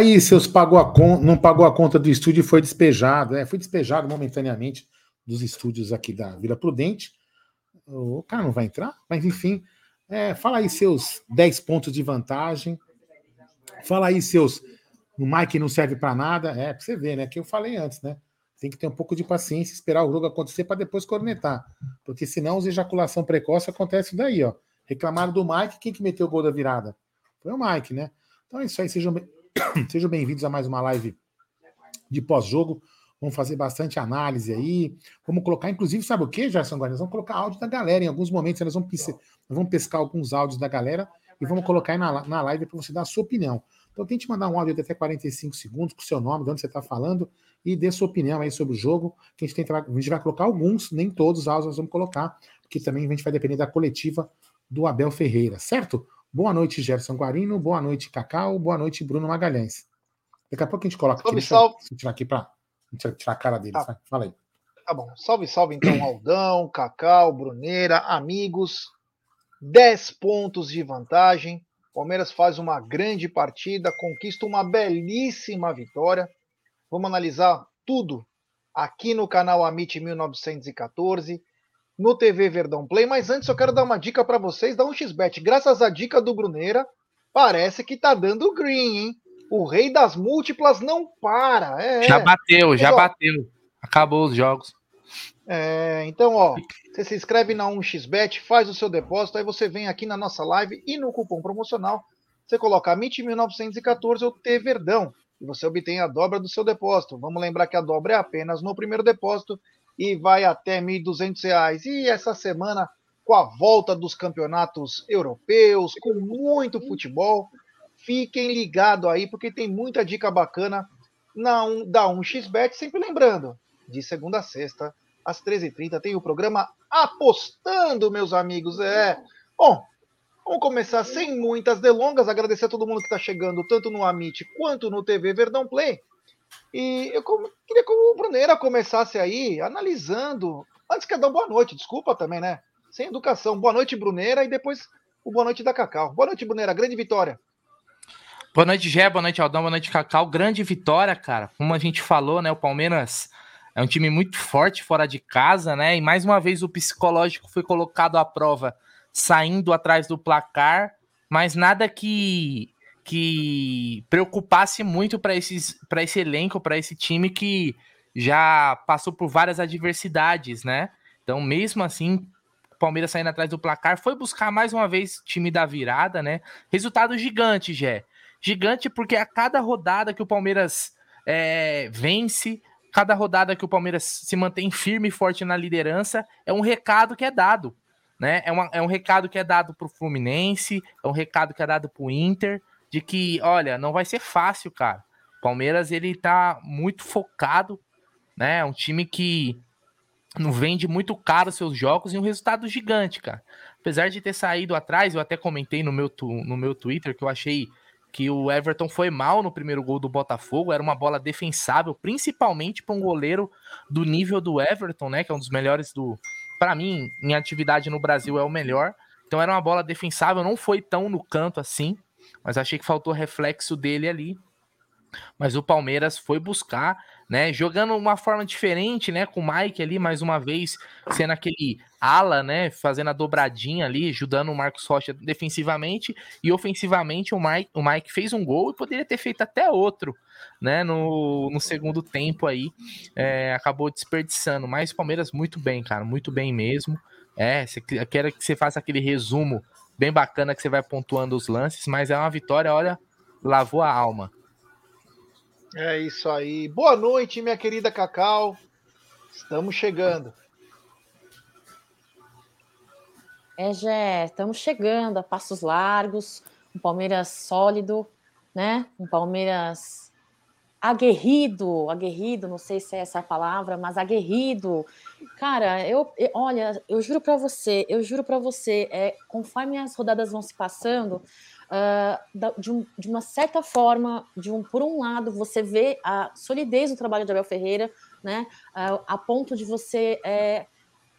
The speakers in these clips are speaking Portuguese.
Aí, seus pagou a con... não pagou a conta do estúdio e foi despejado. É, foi despejado momentaneamente dos estúdios aqui da Vila Prudente. O cara não vai entrar, mas enfim. É, fala aí seus 10 pontos de vantagem. Fala aí seus. O Mike não serve para nada. É, pra você ver, né? Que eu falei antes, né? Tem que ter um pouco de paciência, esperar o jogo acontecer para depois cornetar. Porque senão, os ejaculação precoce acontece daí, ó. Reclamaram do Mike, quem que meteu o gol da virada? Foi o Mike, né? Então é isso aí, sejam, sejam bem-vindos a mais uma live de pós-jogo. Vamos fazer bastante análise aí. Vamos colocar, inclusive, sabe o que, Gerson Guarani? Vamos colocar áudio da galera. Em alguns momentos, nós vamos, nós vamos pescar alguns áudios da galera e vamos colocar aí na, na live para você dar a sua opinião. Então, tente mandar um áudio de até 45 segundos com o seu nome, de onde você está falando, e dê sua opinião aí sobre o jogo. Que a, gente tenta, a gente vai colocar alguns, nem todos os áudios nós vamos colocar, porque também a gente vai depender da coletiva do Abel Ferreira, certo? Boa noite, Gerson Guarino. Boa noite, Cacau. Boa noite, Bruno Magalhães. Daqui a pouco a gente coloca aqui. Salve, salve. tirar aqui para tirar a cara deles. Tá. Fala aí. Tá bom. Salve, salve então, Aldão, Cacau, Bruneira, amigos. 10 pontos de vantagem. Palmeiras faz uma grande partida, conquista uma belíssima vitória. Vamos analisar tudo aqui no canal Amit 1914, no TV Verdão Play. Mas antes eu quero dar uma dica para vocês da 1xBet. Graças à dica do Bruneira, parece que tá dando green, hein? O rei das múltiplas não para. É, já bateu, já bateu. Acabou os jogos. É, então, ó, você se inscreve na 1xBet, faz o seu depósito, aí você vem aqui na nossa live e no cupom promocional você coloca MIT1914 ou T Verdão e você obtém a dobra do seu depósito. Vamos lembrar que a dobra é apenas no primeiro depósito e vai até R$ 1.200. E essa semana, com a volta dos campeonatos europeus, com muito futebol, fiquem ligados aí, porque tem muita dica bacana na um, da 1xBet. Sempre lembrando, de segunda a sexta, às 13h30, tem o programa Apostando, meus amigos. É. Bom, Vamos começar sem muitas delongas, agradecer a todo mundo que está chegando, tanto no Amit quanto no TV Verdão Play. E eu queria que o Bruneira começasse aí analisando. Antes que dar boa noite, desculpa também, né? Sem educação. Boa noite, Bruneira, e depois o boa noite da Cacau. Boa noite, Bruneira. Grande vitória. Boa noite, Gé. Boa noite, Aldão. Boa noite, Cacau. Grande vitória, cara. Como a gente falou, né? O Palmeiras é um time muito forte fora de casa, né? E mais uma vez o psicológico foi colocado à prova saindo atrás do placar, mas nada que que preocupasse muito para esse elenco, para esse time que já passou por várias adversidades, né? Então, mesmo assim, o Palmeiras saindo atrás do placar, foi buscar mais uma vez time da virada, né? Resultado gigante, Jé. Gigante porque a cada rodada que o Palmeiras é, vence, cada rodada que o Palmeiras se mantém firme e forte na liderança, é um recado que é dado né? É, uma, é um recado que é dado para o Fluminense, é um recado que é dado para o Inter, de que, olha, não vai ser fácil, cara. Palmeiras, ele tá muito focado, né? É um time que não vende muito caro seus jogos e um resultado gigante, cara. Apesar de ter saído atrás, eu até comentei no meu, tu, no meu Twitter que eu achei que o Everton foi mal no primeiro gol do Botafogo, era uma bola defensável, principalmente para um goleiro do nível do Everton, né, que é um dos melhores do, para mim, em atividade no Brasil é o melhor. Então era uma bola defensável, não foi tão no canto assim, mas achei que faltou reflexo dele ali. Mas o Palmeiras foi buscar, né? Jogando uma forma diferente, né? Com o Mike ali, mais uma vez, sendo aquele ala, né? Fazendo a dobradinha ali, ajudando o Marcos Rocha defensivamente e ofensivamente. O Mike, o Mike fez um gol e poderia ter feito até outro, né? No, no segundo tempo aí, é, acabou desperdiçando. Mas o Palmeiras muito bem, cara, muito bem mesmo. É, quero que você faça aquele resumo bem bacana que você vai pontuando os lances, mas é uma vitória, olha, lavou a alma. É isso aí. Boa noite, minha querida Cacau. Estamos chegando. É, Jé, estamos chegando a passos largos, um Palmeiras sólido, né? Um Palmeiras aguerrido, aguerrido, não sei se é essa a palavra, mas aguerrido. Cara, eu, eu olha, eu juro para você, eu juro para você, é, conforme as rodadas vão se passando, uh, de, um, de, uma certa forma, de um, por um lado, você vê a solidez do trabalho de Abel Ferreira, né, uh, a ponto de você é,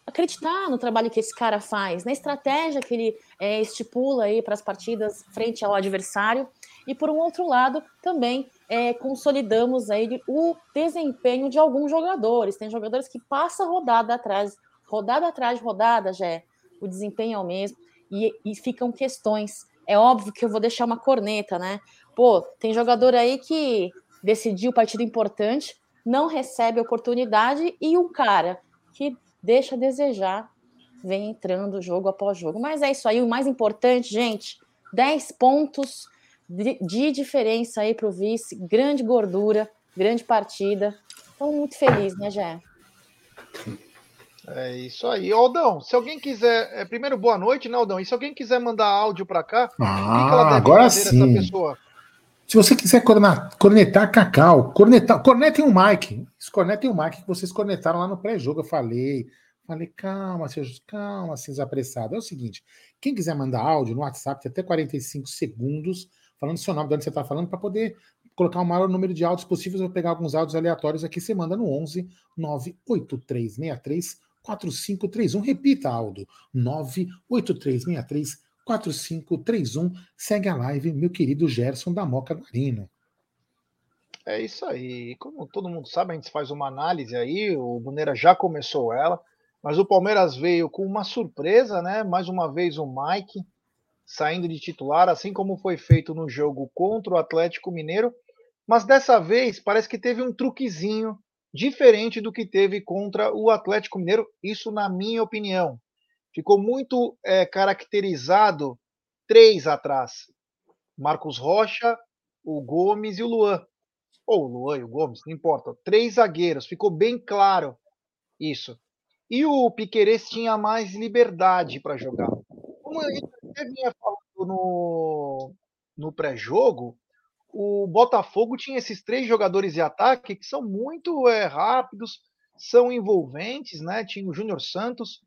acreditar no trabalho que esse cara faz, na estratégia que ele é, estipula aí para as partidas frente ao adversário. E por um outro lado, também é, consolidamos aí o desempenho de alguns jogadores. Tem jogadores que passam rodada atrás, rodada atrás de rodada, já é, o desempenho é o mesmo, e, e ficam questões. É óbvio que eu vou deixar uma corneta, né? Pô, tem jogador aí que decidiu partido importante, não recebe oportunidade, e um cara que deixa a desejar vem entrando jogo após jogo. Mas é isso aí, o mais importante, gente, 10 pontos de, de diferença aí para o vice, grande gordura, grande partida. Estou muito feliz, né, Jé? É isso aí. Aldão, se alguém quiser. É, primeiro, boa noite, né, Aldão? E se alguém quiser mandar áudio para cá, ah, que ela deve agora sim. essa pessoa? Se você quiser cornetar Cacau, cornetar, cornetem o Mike. Cornetem o Mike que vocês cornetaram lá no pré-jogo. Eu falei. Falei, calma, seus, calma, seus apressados. É o seguinte: quem quiser mandar áudio no WhatsApp, tem até 45 segundos, falando seu nome, de onde você está falando, para poder colocar o maior número de áudios possíveis. Eu vou pegar alguns áudios aleatórios aqui. Você manda no 11 98363 4531. Repita, Aldo. 98363 4531. Segue a live, meu querido Gerson da Moca Marino. É isso aí. Como todo mundo sabe, a gente faz uma análise aí. O Boneira já começou ela. Mas o Palmeiras veio com uma surpresa, né? Mais uma vez o Mike saindo de titular, assim como foi feito no jogo contra o Atlético Mineiro. Mas dessa vez parece que teve um truquezinho diferente do que teve contra o Atlético Mineiro. Isso, na minha opinião, ficou muito é, caracterizado três atrás: Marcos Rocha, o Gomes e o Luan. Ou o Luan e o Gomes, não importa. Três zagueiros, ficou bem claro isso. E o Piqueires tinha mais liberdade para jogar. Como gente vinha falando no, no pré-jogo, o Botafogo tinha esses três jogadores de ataque que são muito é, rápidos, são envolventes, né? Tinha o Júnior Santos,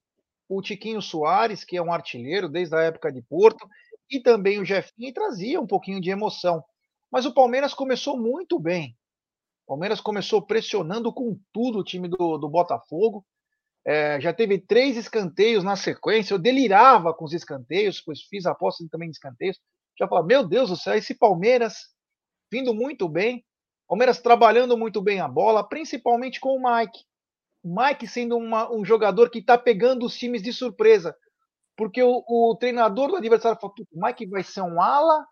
o Tiquinho Soares, que é um artilheiro desde a época de Porto, e também o Jefinho, e trazia um pouquinho de emoção. Mas o Palmeiras começou muito bem. O Palmeiras começou pressionando com tudo o time do, do Botafogo. É, já teve três escanteios na sequência. Eu delirava com os escanteios, pois fiz aposta também de escanteios. Já falava, meu Deus do céu, esse Palmeiras vindo muito bem. Palmeiras trabalhando muito bem a bola, principalmente com o Mike. O Mike sendo uma, um jogador que está pegando os times de surpresa. Porque o, o treinador do adversário falou: o Mike vai ser um ala,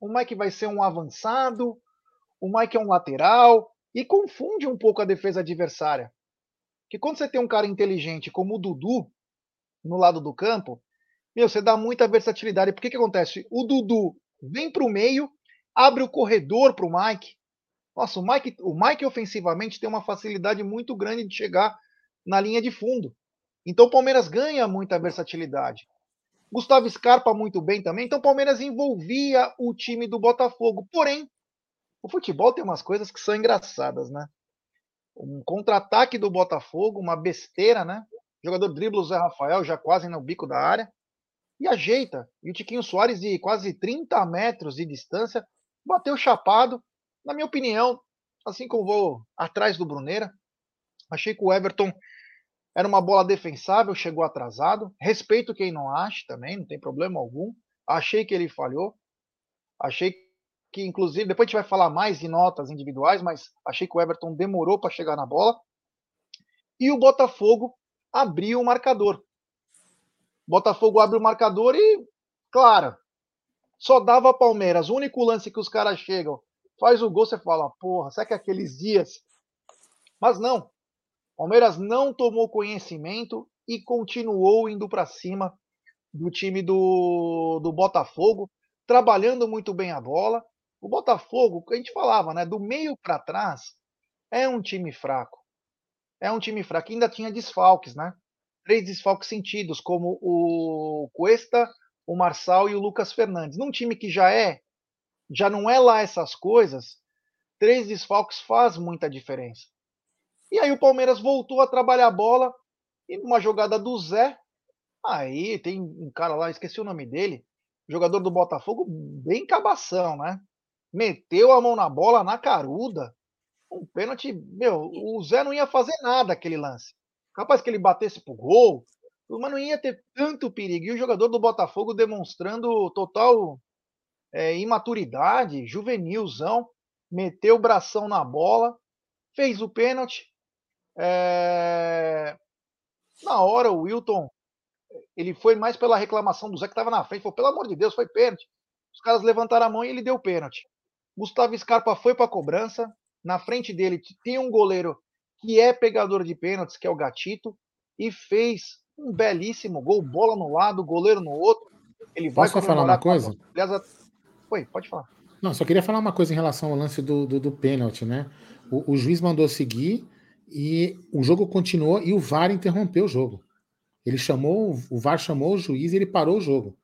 o Mike vai ser um avançado, o Mike é um lateral, e confunde um pouco a defesa adversária que quando você tem um cara inteligente como o Dudu no lado do campo, meu, você dá muita versatilidade. Porque que acontece? O Dudu vem para o meio, abre o corredor para o Mike. Nossa, o Mike, o Mike ofensivamente tem uma facilidade muito grande de chegar na linha de fundo. Então o Palmeiras ganha muita versatilidade. Gustavo Scarpa muito bem também. Então o Palmeiras envolvia o time do Botafogo. Porém, o futebol tem umas coisas que são engraçadas, né? Um contra-ataque do Botafogo, uma besteira, né? O jogador dribla o Zé Rafael já quase no bico da área e ajeita. E o Tiquinho Soares, de quase 30 metros de distância, bateu chapado. Na minha opinião, assim como vou atrás do Bruneira, achei que o Everton era uma bola defensável, chegou atrasado. Respeito quem não acha também, não tem problema algum. Achei que ele falhou. Achei que inclusive depois a gente vai falar mais de notas individuais, mas achei que o Everton demorou para chegar na bola. E o Botafogo abriu o marcador. Botafogo abre o marcador e, claro, só dava Palmeiras. O único lance que os caras chegam, faz o gol, você fala, porra, será que é aqueles dias? Mas não. Palmeiras não tomou conhecimento e continuou indo para cima do time do, do Botafogo, trabalhando muito bem a bola. O Botafogo, a gente falava, né? Do meio para trás, é um time fraco. É um time fraco. Ainda tinha desfalques, né? Três desfalques sentidos, como o Cuesta, o Marçal e o Lucas Fernandes. Num time que já é, já não é lá essas coisas, três desfalques faz muita diferença. E aí o Palmeiras voltou a trabalhar a bola e numa jogada do Zé, aí tem um cara lá, esqueci o nome dele, jogador do Botafogo, bem cabação, né? Meteu a mão na bola na caruda. Um pênalti, meu, o Zé não ia fazer nada aquele lance. Capaz que ele batesse pro gol, mas não ia ter tanto perigo. E o jogador do Botafogo demonstrando total é, imaturidade, juvenilzão, meteu o bração na bola, fez o pênalti. É... Na hora, o Wilton ele foi mais pela reclamação do Zé que estava na frente. Falou, pelo amor de Deus, foi pênalti. Os caras levantaram a mão e ele deu pênalti. Gustavo Scarpa foi para a cobrança. Na frente dele tem um goleiro que é pegador de pênaltis, que é o Gatito, e fez um belíssimo gol, bola no lado, goleiro no outro. Ele vai Posso falar uma coisa? Aliás, Oi, pode falar. Não, só queria falar uma coisa em relação ao lance do, do, do pênalti, né? O, o, juiz mandou seguir e o jogo continuou e o VAR interrompeu o jogo. Ele chamou, o VAR chamou o juiz e ele parou o jogo.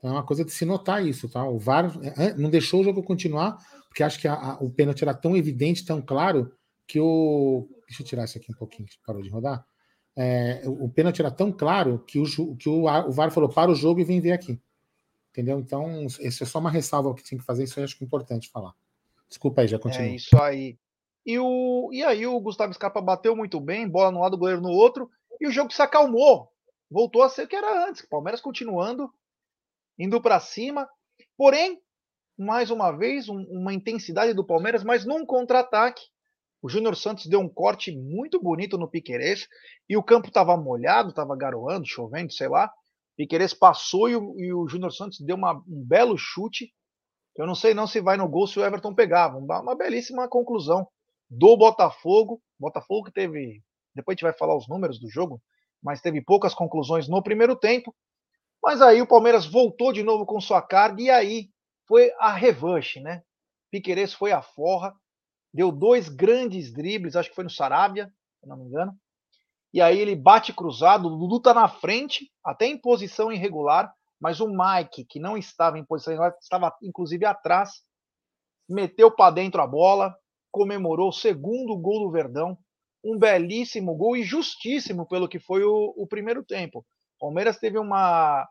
Então é uma coisa de se notar isso, tá? O VAR é, não deixou o jogo continuar, porque acho que a, a, o pênalti era tão evidente, tão claro, que o. Deixa eu tirar isso aqui um pouquinho, que parou de rodar. É, o, o pênalti era tão claro que, o, que o, o VAR falou: para o jogo e vem ver aqui. Entendeu? Então, isso é só uma ressalva que tem que fazer, isso eu acho que é importante falar. Desculpa aí, já continua. É isso aí. E, o, e aí o Gustavo Scarpa bateu muito bem, bola no lado, goleiro no outro, e o jogo se acalmou. Voltou a ser o que era antes. Palmeiras continuando, indo para cima. Porém, mais uma vez, um, uma intensidade do Palmeiras, mas num contra-ataque. O Júnior Santos deu um corte muito bonito no Piquerez e o campo estava molhado, estava garoando, chovendo, sei lá. Piqueires passou e o, o Júnior Santos deu uma, um belo chute. Eu não sei não se vai no gol se o Everton pegava. Uma, uma belíssima conclusão do Botafogo. Botafogo que teve. Depois a gente vai falar os números do jogo, mas teve poucas conclusões no primeiro tempo. Mas aí o Palmeiras voltou de novo com sua carga e aí foi a revanche, né? Piqueires foi a forra, deu dois grandes dribles, acho que foi no Sarabia, se não me engano e aí ele bate cruzado, o Dudu tá na frente, até em posição irregular, mas o Mike, que não estava em posição irregular, estava inclusive atrás, meteu para dentro a bola, comemorou o segundo gol do Verdão, um belíssimo gol e justíssimo pelo que foi o, o primeiro tempo. Palmeiras teve uma,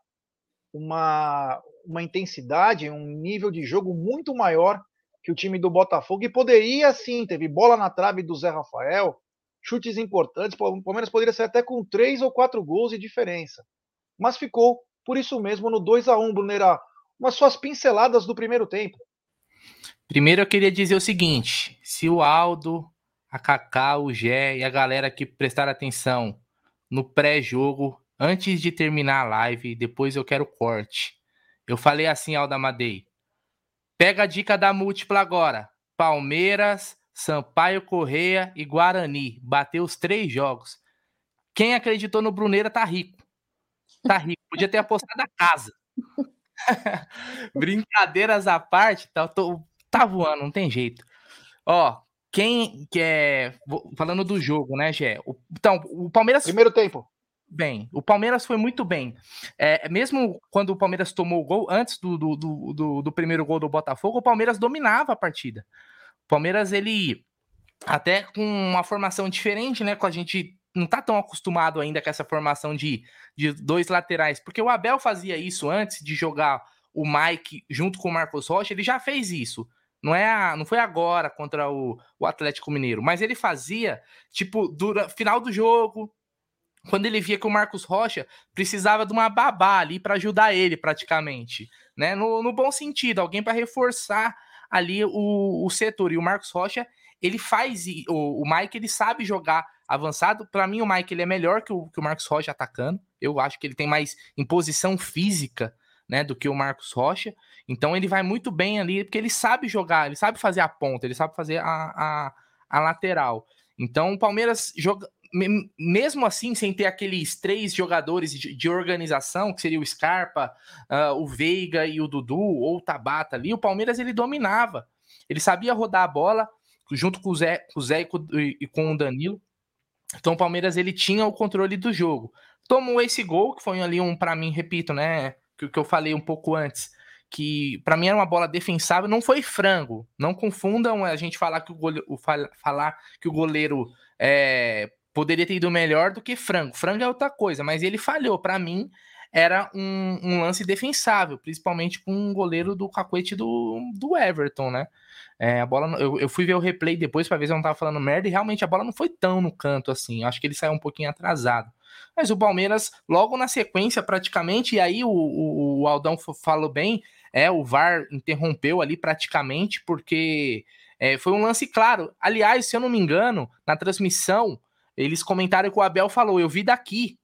uma, uma intensidade, um nível de jogo muito maior que o time do Botafogo e poderia sim, teve bola na trave do Zé Rafael, chutes importantes. O Palmeiras poderia ser até com três ou quatro gols de diferença. Mas ficou, por isso mesmo, no 2 a 1 Brunera. Umas suas pinceladas do primeiro tempo. Primeiro eu queria dizer o seguinte: se o Aldo, a Kaká, o Gé e a galera que prestaram atenção no pré-jogo, antes de terminar a live, depois eu quero corte. Eu falei assim, Aldo Amadei. Pega a dica da múltipla agora. Palmeiras Sampaio Correia e Guarani. Bateu os três jogos. Quem acreditou no Bruneira tá rico. Tá rico. Podia ter apostado a casa. Brincadeiras à parte, tá, tô, tá voando, não tem jeito. Ó, quem quer. É, falando do jogo, né, Gé? Então, o Palmeiras. Primeiro tempo. Bem, o Palmeiras foi muito bem. É, mesmo quando o Palmeiras tomou o gol, antes do, do, do, do, primeiro gol do Botafogo, o Palmeiras dominava a partida. Palmeiras, ele até com uma formação diferente, né? Com a gente não tá tão acostumado ainda com essa formação de, de dois laterais, porque o Abel fazia isso antes de jogar o Mike junto com o Marcos Rocha, ele já fez isso. Não é a, não foi agora contra o, o Atlético Mineiro, mas ele fazia tipo dura final do jogo, quando ele via que o Marcos Rocha precisava de uma babá ali para ajudar ele praticamente, né? No, no bom sentido, alguém para reforçar ali o, o setor. E o Marcos Rocha, ele faz. O, o Mike, ele sabe jogar avançado. Para mim, o Mike ele é melhor que o, que o Marcos Rocha atacando. Eu acho que ele tem mais imposição física. Né, do que o Marcos Rocha, então ele vai muito bem ali, porque ele sabe jogar, ele sabe fazer a ponta, ele sabe fazer a, a, a lateral. Então o Palmeiras joga, mesmo assim, sem ter aqueles três jogadores de, de organização, que seria o Scarpa, uh, o Veiga e o Dudu, ou o Tabata ali, o Palmeiras ele dominava. Ele sabia rodar a bola junto com o Zé, com o Zé e, com, e com o Danilo. Então o Palmeiras ele tinha o controle do jogo. Tomou esse gol, que foi ali um, para mim, repito, né? Que, que eu falei um pouco antes que para mim era uma bola defensável, não foi frango. Não confundam a gente falar que o goleiro, falar que o goleiro é, poderia ter ido melhor do que frango. Frango é outra coisa, mas ele falhou. Para mim, era um, um, lance defensável, principalmente com um goleiro do cacuete do, do Everton, né? É, a bola, eu, eu, fui ver o replay depois para ver se eu não tava falando merda, e realmente a bola não foi tão no canto assim. Eu acho que ele saiu um pouquinho atrasado. Mas o Palmeiras, logo na sequência, praticamente, e aí o, o, o Aldão falou bem, é, o VAR interrompeu ali praticamente, porque é, foi um lance claro. Aliás, se eu não me engano, na transmissão, eles comentaram que o Abel falou: Eu vi daqui.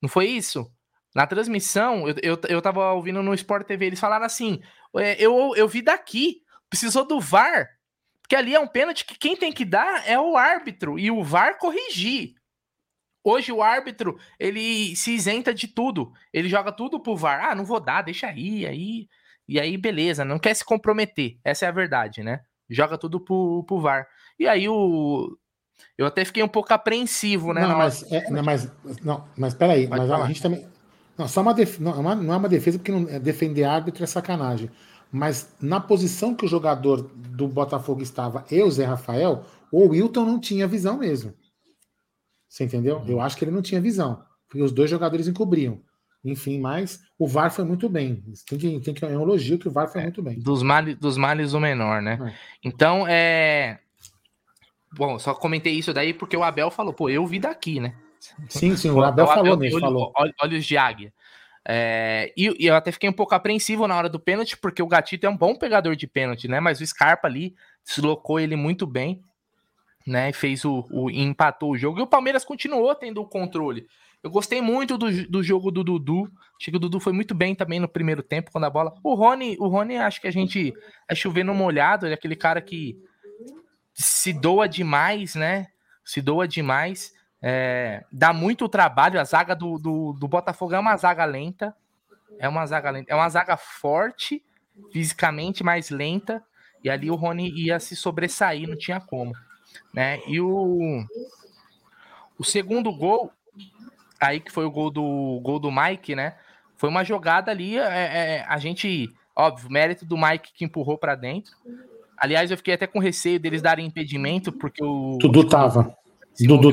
Não foi isso? Na transmissão, eu, eu, eu tava ouvindo no Sport TV, eles falaram assim: é, eu, eu vi daqui, precisou do VAR. Porque ali é um pênalti que quem tem que dar é o árbitro e o VAR corrigir. Hoje o árbitro, ele se isenta de tudo. Ele joga tudo pro VAR. Ah, não vou dar, deixa aí, aí. E aí, beleza, não quer se comprometer. Essa é a verdade, né? Joga tudo pro, pro VAR. E aí o. Eu até fiquei um pouco apreensivo, né? Não, mas, é, não, mas, não, mas peraí, mas a gente também. Não, só uma, def... não, é não é uma defesa, porque não, é defender árbitro é sacanagem. Mas na posição que o jogador do Botafogo estava, eu, Zé Rafael, o Wilton não tinha visão mesmo. Você entendeu? Eu acho que ele não tinha visão. Porque os dois jogadores encobriam. Enfim, mas o VAR foi muito bem. Tem que, tem que é um elogio que o VAR foi é, muito bem. Dos males, dos males o menor, né? É. Então, é. Bom, só comentei isso daí porque o Abel falou, pô, eu vi daqui, né? Sim, sim, o Abel, o Abel falou mesmo. Falou. Olhos de águia. É, e, e, eu até fiquei um pouco apreensivo na hora do pênalti, porque o Gatito é um bom pegador de pênalti, né? Mas o Scarpa ali deslocou ele muito bem, né? Fez o, o empatou o jogo. E o Palmeiras continuou tendo o controle. Eu gostei muito do, do jogo do Dudu. Achei que o Dudu foi muito bem também no primeiro tempo, quando a bola. O Rony, o Rony acho que a gente é chovendo molhado, ele é aquele cara que se doa demais, né? Se doa demais. É, dá muito trabalho. A zaga do, do, do, Botafogo é uma zaga lenta. É uma zaga lenta. É uma zaga forte, fisicamente, mais lenta. E ali o Rony ia se sobressair, não tinha como. Né? E o, o segundo gol, aí que foi o gol do, gol do Mike, né? Foi uma jogada ali. É, é, a gente, óbvio, mérito do Mike que empurrou para dentro. Aliás, eu fiquei até com receio deles darem impedimento, porque o. Dudu tava. Dudu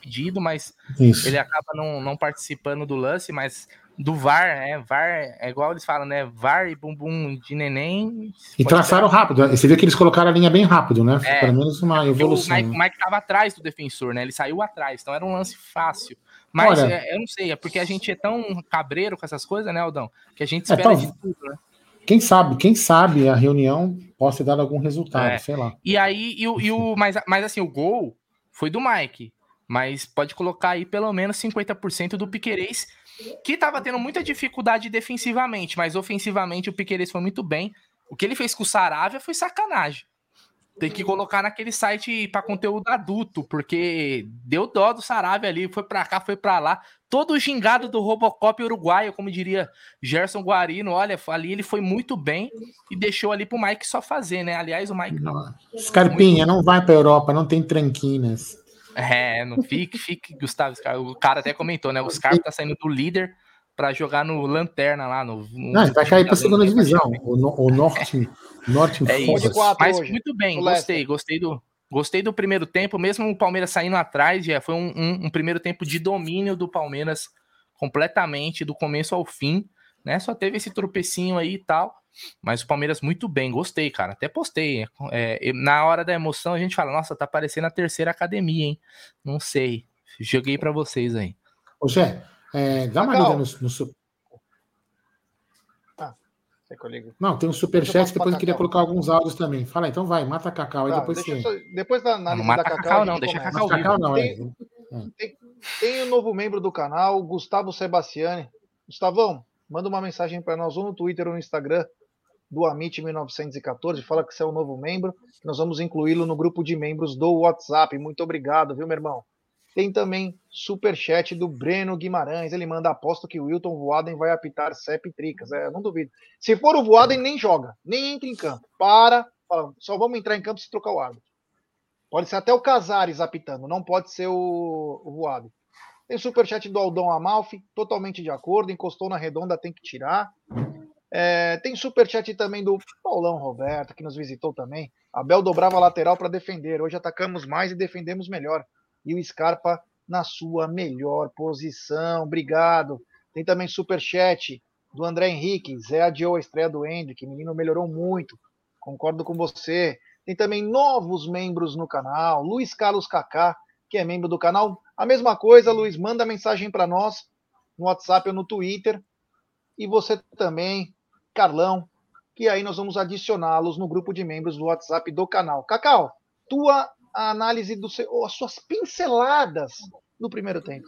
pedido, mas Isso. ele acaba não, não participando do lance, mas do VAR, né? VAR é igual eles falam, né? VAR e bumbum de neném. E traçaram ser... rápido. Você viu que eles colocaram a linha bem rápido, né? É, Pelo menos uma evolução. O Mike, né? Mike tava atrás do defensor, né? Ele saiu atrás, então era um lance fácil. Mas Olha, é, eu não sei, é porque a gente é tão cabreiro com essas coisas, né, Aldão? Que a gente é, espera é, de tudo, né? Quem sabe, quem sabe a reunião possa dar algum resultado, é. sei lá. E aí, e o, e o, mas, mas assim, o gol foi do Mike mas pode colocar aí pelo menos 50% do Piquerez, que estava tendo muita dificuldade defensivamente, mas ofensivamente o Piquerez foi muito bem. O que ele fez com o Saravia foi sacanagem. Tem que colocar naquele site para conteúdo adulto, porque deu dó do Saravia ali, foi para cá, foi para lá. Todo o gingado do Robocop uruguaio, como diria Gerson Guarino, olha, ali ele foi muito bem e deixou ali pro Mike só fazer, né? Aliás, o Mike. Scarpinha, muito... não vai para Europa, não tem tranquinas. É, não fique, fique, Gustavo. O cara até comentou, né? O Scarpa tá saindo do líder para jogar no Lanterna lá. No, no não, vai cair para segunda divisão. O, o Norte. norte é isso. Mas hoje. muito bem, gostei, gostei do. Gostei do primeiro tempo, mesmo o Palmeiras saindo atrás, já foi um, um, um primeiro tempo de domínio do Palmeiras completamente, do começo ao fim, né? Só teve esse tropecinho aí e tal. Mas o Palmeiras muito bem, gostei, cara. Até postei. É, na hora da emoção a gente fala, nossa, tá parecendo a terceira academia, hein? Não sei. Joguei para vocês aí. Ô, Zé, é, dá uma olhada no, no seu. Ah, Não, tem um superchat, depois eu queria colocar alguns áudios também. Fala, então vai, mata Cacau, tá, depois você. Só, depois da análise não, da Cacau, Cacau não, deixa começa. Cacau, Cacau não, é. Tem, é. tem, tem um novo membro do canal, Gustavo Sebastiani. Gustavão, manda uma mensagem para nós ou no Twitter ou no Instagram do Amit 1914, fala que você é um novo membro, que nós vamos incluí-lo no grupo de membros do WhatsApp. Muito obrigado, viu, meu irmão? Tem também super chat do Breno Guimarães. Ele manda aposto que o Wilton Voaden vai apitar CEP Tricas. É, não duvido. Se for o Voaden, nem joga, nem entra em campo. Para, fala, só vamos entrar em campo se trocar o árbitro. Pode ser até o Casares apitando, não pode ser o, o Voaden. Tem superchat do Aldão Amalfi, totalmente de acordo, encostou na redonda, tem que tirar. É, tem superchat também do Paulão Roberto, que nos visitou também. Abel dobrava lateral para defender. Hoje atacamos mais e defendemos melhor. E o Scarpa na sua melhor posição. Obrigado. Tem também superchat do André Henrique. Zé adiou a estreia do Hendrick. Menino melhorou muito. Concordo com você. Tem também novos membros no canal. Luiz Carlos Kaká. que é membro do canal. A mesma coisa, Luiz, manda mensagem para nós no WhatsApp ou no Twitter. E você também, Carlão, que aí nós vamos adicioná-los no grupo de membros do WhatsApp do canal. Cacau, tua análise do seu, as suas pinceladas no primeiro tempo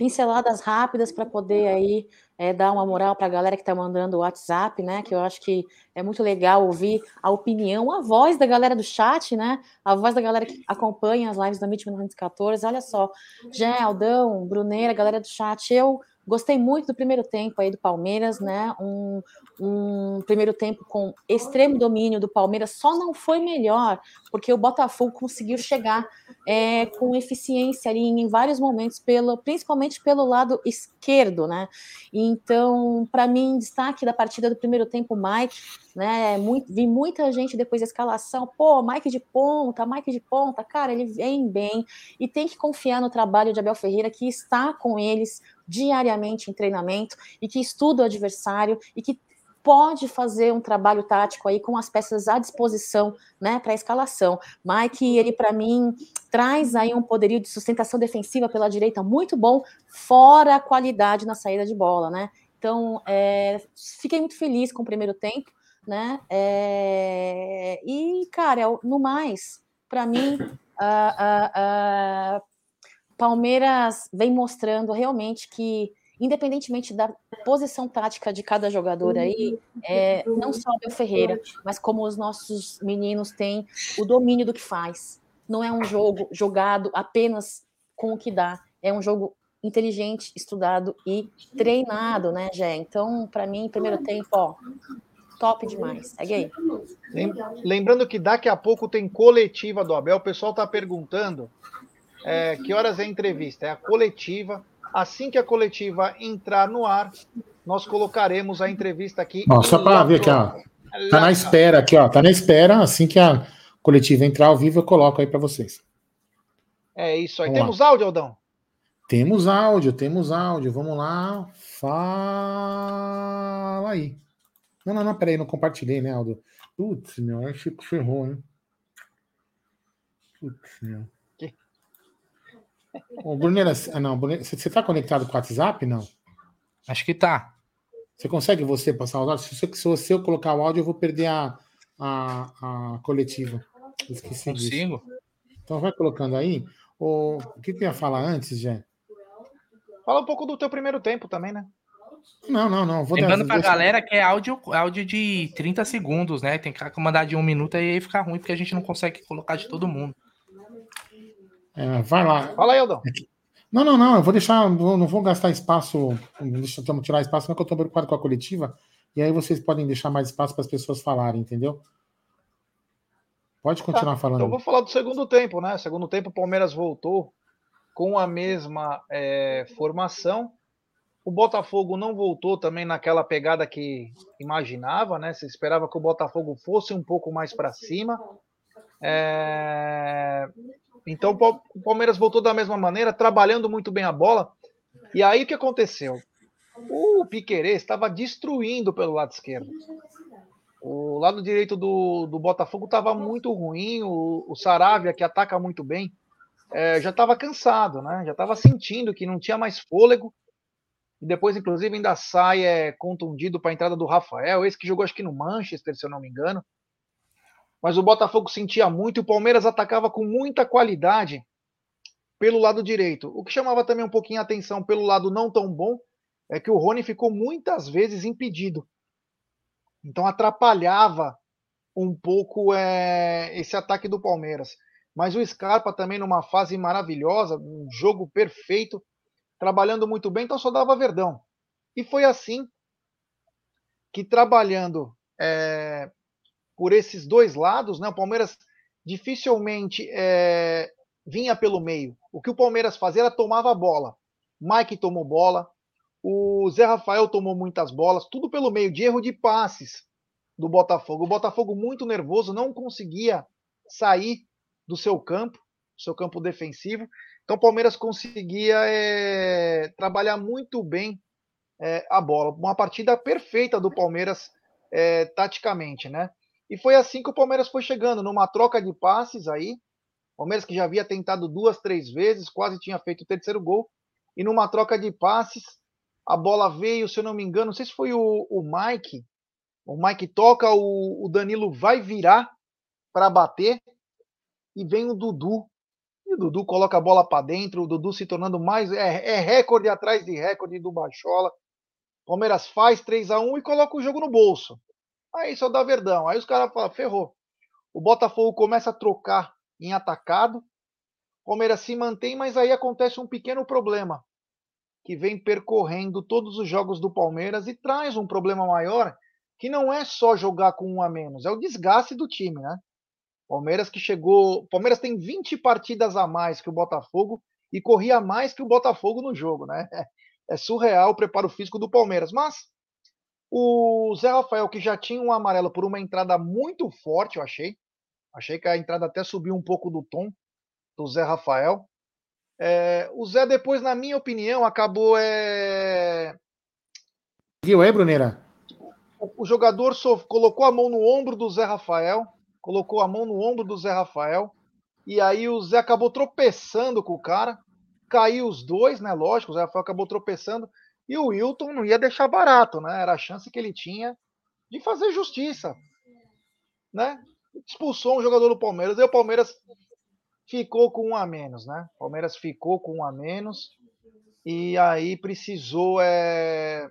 pinceladas rápidas para poder aí é, dar uma moral para a galera que está mandando o WhatsApp, né? Que eu acho que é muito legal ouvir a opinião, a voz da galera do chat, né? A voz da galera que acompanha as lives da MIT 1914. Olha só, Jé, Aldão, Bruneira, galera do chat, eu Gostei muito do primeiro tempo aí do Palmeiras, né? Um, um primeiro tempo com extremo domínio do Palmeiras, só não foi melhor porque o Botafogo conseguiu chegar é, com eficiência ali em vários momentos, pelo, principalmente pelo lado esquerdo, né? Então, para mim, destaque da partida do primeiro tempo, Mike, né? Muito, vi muita gente depois da escalação, pô, Mike de ponta, Mike de ponta, cara, ele vem bem e tem que confiar no trabalho de Abel Ferreira, que está com eles diariamente em treinamento e que estuda o adversário e que pode fazer um trabalho tático aí com as peças à disposição, né, para a escalação. Mike, ele para mim traz aí um poderio de sustentação defensiva pela direita muito bom, fora a qualidade na saída de bola, né? Então, é, fiquei muito feliz com o primeiro tempo, né? É, e, cara, no mais, para mim, uh, uh, Palmeiras vem mostrando realmente que, independentemente da posição tática de cada jogador aí, é, não só o Ferreira, mas como os nossos meninos têm o domínio do que faz. Não é um jogo jogado apenas com o que dá, é um jogo inteligente, estudado e treinado, né, Jé? Então, para mim, primeiro tempo, ó, top demais. Segue aí. Lembrando que daqui a pouco tem coletiva do Abel. O pessoal está perguntando é, que horas é a entrevista? É a coletiva. Assim que a coletiva entrar no ar, nós colocaremos a entrevista aqui. Ó, só para ver aqui, ó. Tá na espera aqui, ó. Tá na espera. Assim que a coletiva entrar ao vivo, eu coloco aí para vocês. É isso aí. Vamos temos lá. áudio, Aldão? Temos áudio, temos áudio. Vamos lá. Fala aí. Não, não, não, peraí, não compartilhei, né, Aldo? Putz, meu, acho que ferrou, hein? Putz, meu. Ô, Brunera, ah, não, você está conectado com o WhatsApp? Não. Acho que tá. Você consegue você passar o áudio? Se, se, se eu colocar o áudio, eu vou perder a, a, a coletiva. esqueci Consigo. Disso. Então vai colocando aí. O, o que, que eu ia falar antes, Jé? Fala um pouco do teu primeiro tempo também, né? Não, não, não. Vou Lembrando pra galera que é áudio, áudio de 30 segundos, né? Tem que mandar de um minuto e aí fica ruim, porque a gente não consegue colocar de todo mundo. É, vai lá. Fala aí, Eldon. Não, não, não. Eu vou deixar. Não vou gastar espaço. Deixa eu tirar espaço, não, que eu estou preocupado com a coletiva. E aí vocês podem deixar mais espaço para as pessoas falarem, entendeu? Pode continuar tá, falando. Então eu vou falar do segundo tempo, né? Segundo tempo, o Palmeiras voltou com a mesma é, formação. O Botafogo não voltou também naquela pegada que imaginava, né? Se esperava que o Botafogo fosse um pouco mais para cima. É... Então o Palmeiras voltou da mesma maneira, trabalhando muito bem a bola. E aí o que aconteceu? O Piquerez estava destruindo pelo lado esquerdo. O lado direito do, do Botafogo estava muito ruim. O, o Saravia, que ataca muito bem, é, já estava cansado, né? Já estava sentindo que não tinha mais fôlego. E depois, inclusive, ainda sai é, contundido para a entrada do Rafael, esse que jogou acho que no Manchester, se eu não me engano mas o Botafogo sentia muito e o Palmeiras atacava com muita qualidade pelo lado direito. O que chamava também um pouquinho a atenção pelo lado não tão bom é que o Rony ficou muitas vezes impedido. Então atrapalhava um pouco é, esse ataque do Palmeiras. Mas o Scarpa também numa fase maravilhosa, um jogo perfeito, trabalhando muito bem, então só dava Verdão. E foi assim que trabalhando é, por esses dois lados, né? O Palmeiras dificilmente é, vinha pelo meio. O que o Palmeiras fazia era tomava a bola. Mike tomou bola, o Zé Rafael tomou muitas bolas, tudo pelo meio de erro de passes do Botafogo. O Botafogo muito nervoso, não conseguia sair do seu campo, seu campo defensivo. Então o Palmeiras conseguia é, trabalhar muito bem é, a bola. Uma partida perfeita do Palmeiras é, taticamente, né? E foi assim que o Palmeiras foi chegando, numa troca de passes aí. Palmeiras que já havia tentado duas, três vezes, quase tinha feito o terceiro gol. E numa troca de passes, a bola veio, se eu não me engano, não sei se foi o, o Mike. O Mike toca, o, o Danilo vai virar para bater e vem o Dudu. E o Dudu coloca a bola para dentro, o Dudu se tornando mais. É, é recorde atrás de recorde do Bachola. Palmeiras faz 3 a 1 e coloca o jogo no bolso. Aí só dá verdão. Aí os caras falam, ferrou. O Botafogo começa a trocar em atacado. Palmeiras se mantém, mas aí acontece um pequeno problema que vem percorrendo todos os jogos do Palmeiras e traz um problema maior, que não é só jogar com um a menos, é o desgaste do time, né? Palmeiras que chegou. Palmeiras tem 20 partidas a mais que o Botafogo e corria mais que o Botafogo no jogo, né? É surreal o preparo físico do Palmeiras. Mas o Zé Rafael, que já tinha um amarelo por uma entrada muito forte, eu achei. Achei que a entrada até subiu um pouco do tom do Zé Rafael. É, o Zé, depois, na minha opinião, acabou. É... Viu aí, Bruneira? O, o jogador só colocou a mão no ombro do Zé Rafael colocou a mão no ombro do Zé Rafael, e aí o Zé acabou tropeçando com o cara, caiu os dois, né? Lógico, o Zé Rafael acabou tropeçando, e o Wilton não ia deixar barato, né? Era a chance que ele tinha de fazer justiça, né? Expulsou um jogador do Palmeiras, e o Palmeiras ficou com um a menos, né? O Palmeiras ficou com um a menos, e aí precisou é...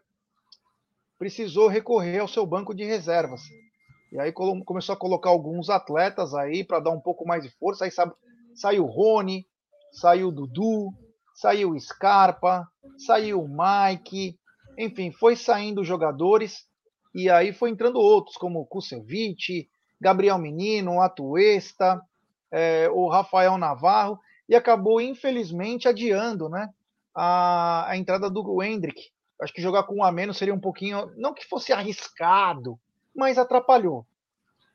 precisou recorrer ao seu banco de reservas. E aí começou a colocar alguns atletas aí para dar um pouco mais de força. Aí sabe, saiu o Rony, saiu o Dudu, saiu Scarpa, saiu Mike, enfim, foi saindo jogadores e aí foi entrando outros, como Kusevich, Gabriel Menino, Atuesta, é, o Rafael Navarro, e acabou, infelizmente, adiando né, a, a entrada do Hendrick. Acho que jogar com um a menos seria um pouquinho, não que fosse arriscado, mas atrapalhou.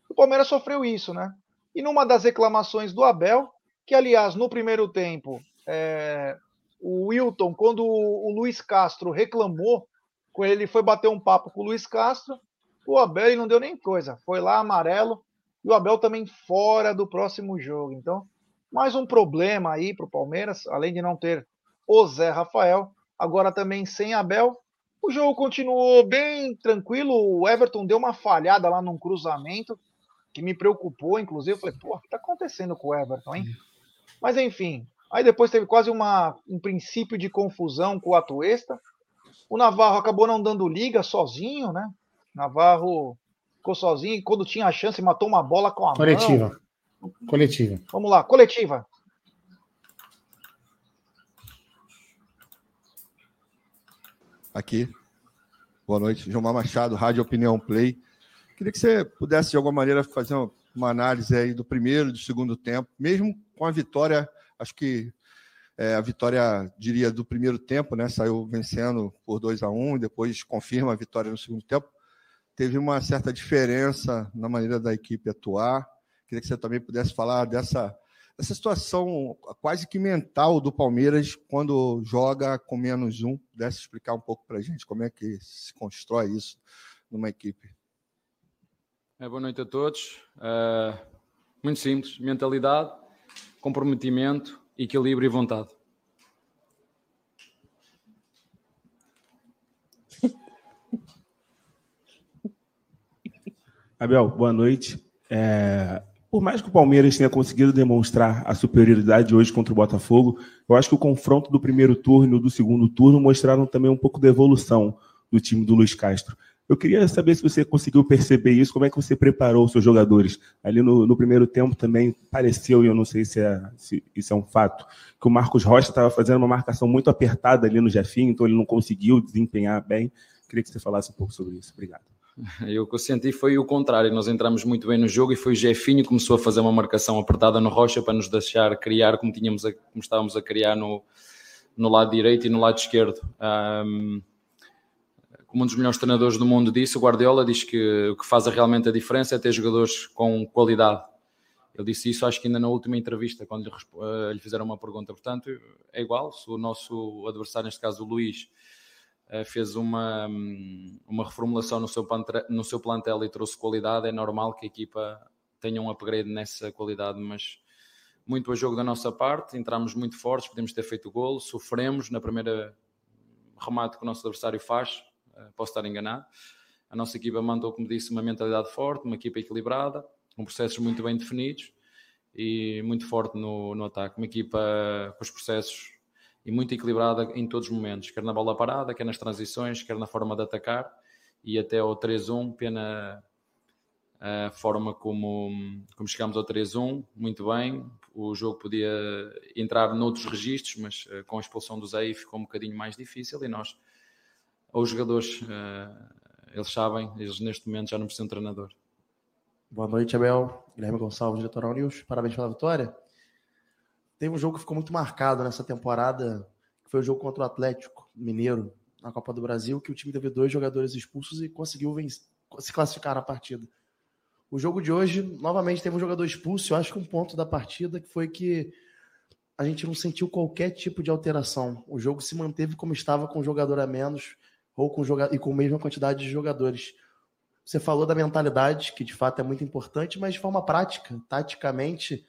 O Palmeiras sofreu isso, né? E numa das reclamações do Abel, que aliás no primeiro tempo, é, o Wilton, quando o, Luiz Castro reclamou, quando ele foi bater um papo com o Luiz Castro, o Abel não deu nem coisa, foi lá amarelo, e o Abel também fora do próximo jogo. Então, mais um problema aí para o Palmeiras, além de não ter o Zé Rafael, agora também sem Abel, o jogo continuou bem tranquilo. O Everton deu uma falhada lá num cruzamento que me preocupou, inclusive. Eu falei, pô, o que tá acontecendo com o Everton, hein? Mas enfim, aí depois teve quase uma, um princípio de confusão com o Atuesta. O Navarro acabou não dando liga sozinho, né? Navarro ficou sozinho e quando tinha a chance matou uma bola com a coletiva. mão. Coletiva. Coletiva. Vamos lá, coletiva. aqui. Boa noite, João Machado, Rádio Opinião Play. Queria que você pudesse, de alguma maneira, fazer uma análise aí do primeiro e do segundo tempo, mesmo com a vitória, acho que é, a vitória, diria, do primeiro tempo, né? Saiu vencendo por 2 a 1 um, depois confirma a vitória no segundo tempo. Teve uma certa diferença na maneira da equipe atuar. Queria que você também pudesse falar dessa essa situação quase que mental do Palmeiras quando joga com menos um. Pudesse explicar um pouco para a gente como é que se constrói isso numa equipe. É, boa noite a todos. Uh, muito simples: mentalidade, comprometimento, equilíbrio e vontade. Abel, boa noite. É, por mais que o Palmeiras tenha conseguido demonstrar a superioridade hoje contra o Botafogo, eu acho que o confronto do primeiro turno e do segundo turno mostraram também um pouco da evolução do time do Luiz Castro. Eu queria saber se você conseguiu perceber isso, como é que você preparou os seus jogadores. Ali no, no primeiro tempo também pareceu, e eu não sei se, é, se isso é um fato, que o Marcos Rocha estava fazendo uma marcação muito apertada ali no Jefinho, então ele não conseguiu desempenhar bem. Queria que você falasse um pouco sobre isso. Obrigado. Eu que eu senti foi o contrário. Nós entramos muito bem no jogo e foi o Jefinho que começou a fazer uma marcação apertada no Rocha para nos deixar criar como, tínhamos a, como estávamos a criar no, no lado direito e no lado esquerdo. Um, como um dos melhores treinadores do mundo disse, o Guardiola diz que o que faz realmente a diferença é ter jogadores com qualidade. Ele disse isso, acho que ainda na última entrevista, quando lhe, uh, lhe fizeram uma pergunta. Portanto, é igual. Se o nosso adversário, neste caso o Luís, uh, fez uma, uma reformulação no seu, no seu plantel e trouxe qualidade, é normal que a equipa tenha um upgrade nessa qualidade, mas muito a jogo da nossa parte, entramos muito fortes, podemos ter feito golo, sofremos na primeira remate que o nosso adversário faz, posso estar enganado. A nossa equipa mandou, como disse, uma mentalidade forte, uma equipa equilibrada, com processos muito bem definidos e muito forte no, no ataque. Uma equipa com os processos e muito equilibrada em todos os momentos, quer na bola parada, quer nas transições, quer na forma de atacar e até ao 3-1, pena a forma como, como chegámos ao 3-1, muito bem. O jogo podia entrar noutros registros, mas com a expulsão do Zé ficou um bocadinho mais difícil. E nós, os jogadores, uh, eles sabem, eles neste momento já não precisam de treinador. Boa noite, Abel. Guilherme Gonçalves, Litoral News. Parabéns pela vitória. Teve um jogo que ficou muito marcado nessa temporada, que foi o jogo contra o Atlético Mineiro na Copa do Brasil, que o time teve dois jogadores expulsos e conseguiu vencer, se classificar na partida. O jogo de hoje, novamente, teve um jogador expulso. Eu acho que um ponto da partida que foi que a gente não sentiu qualquer tipo de alteração. O jogo se manteve como estava com um jogador a menos ou com e com a mesma quantidade de jogadores. Você falou da mentalidade, que de fato é muito importante, mas de forma prática, taticamente,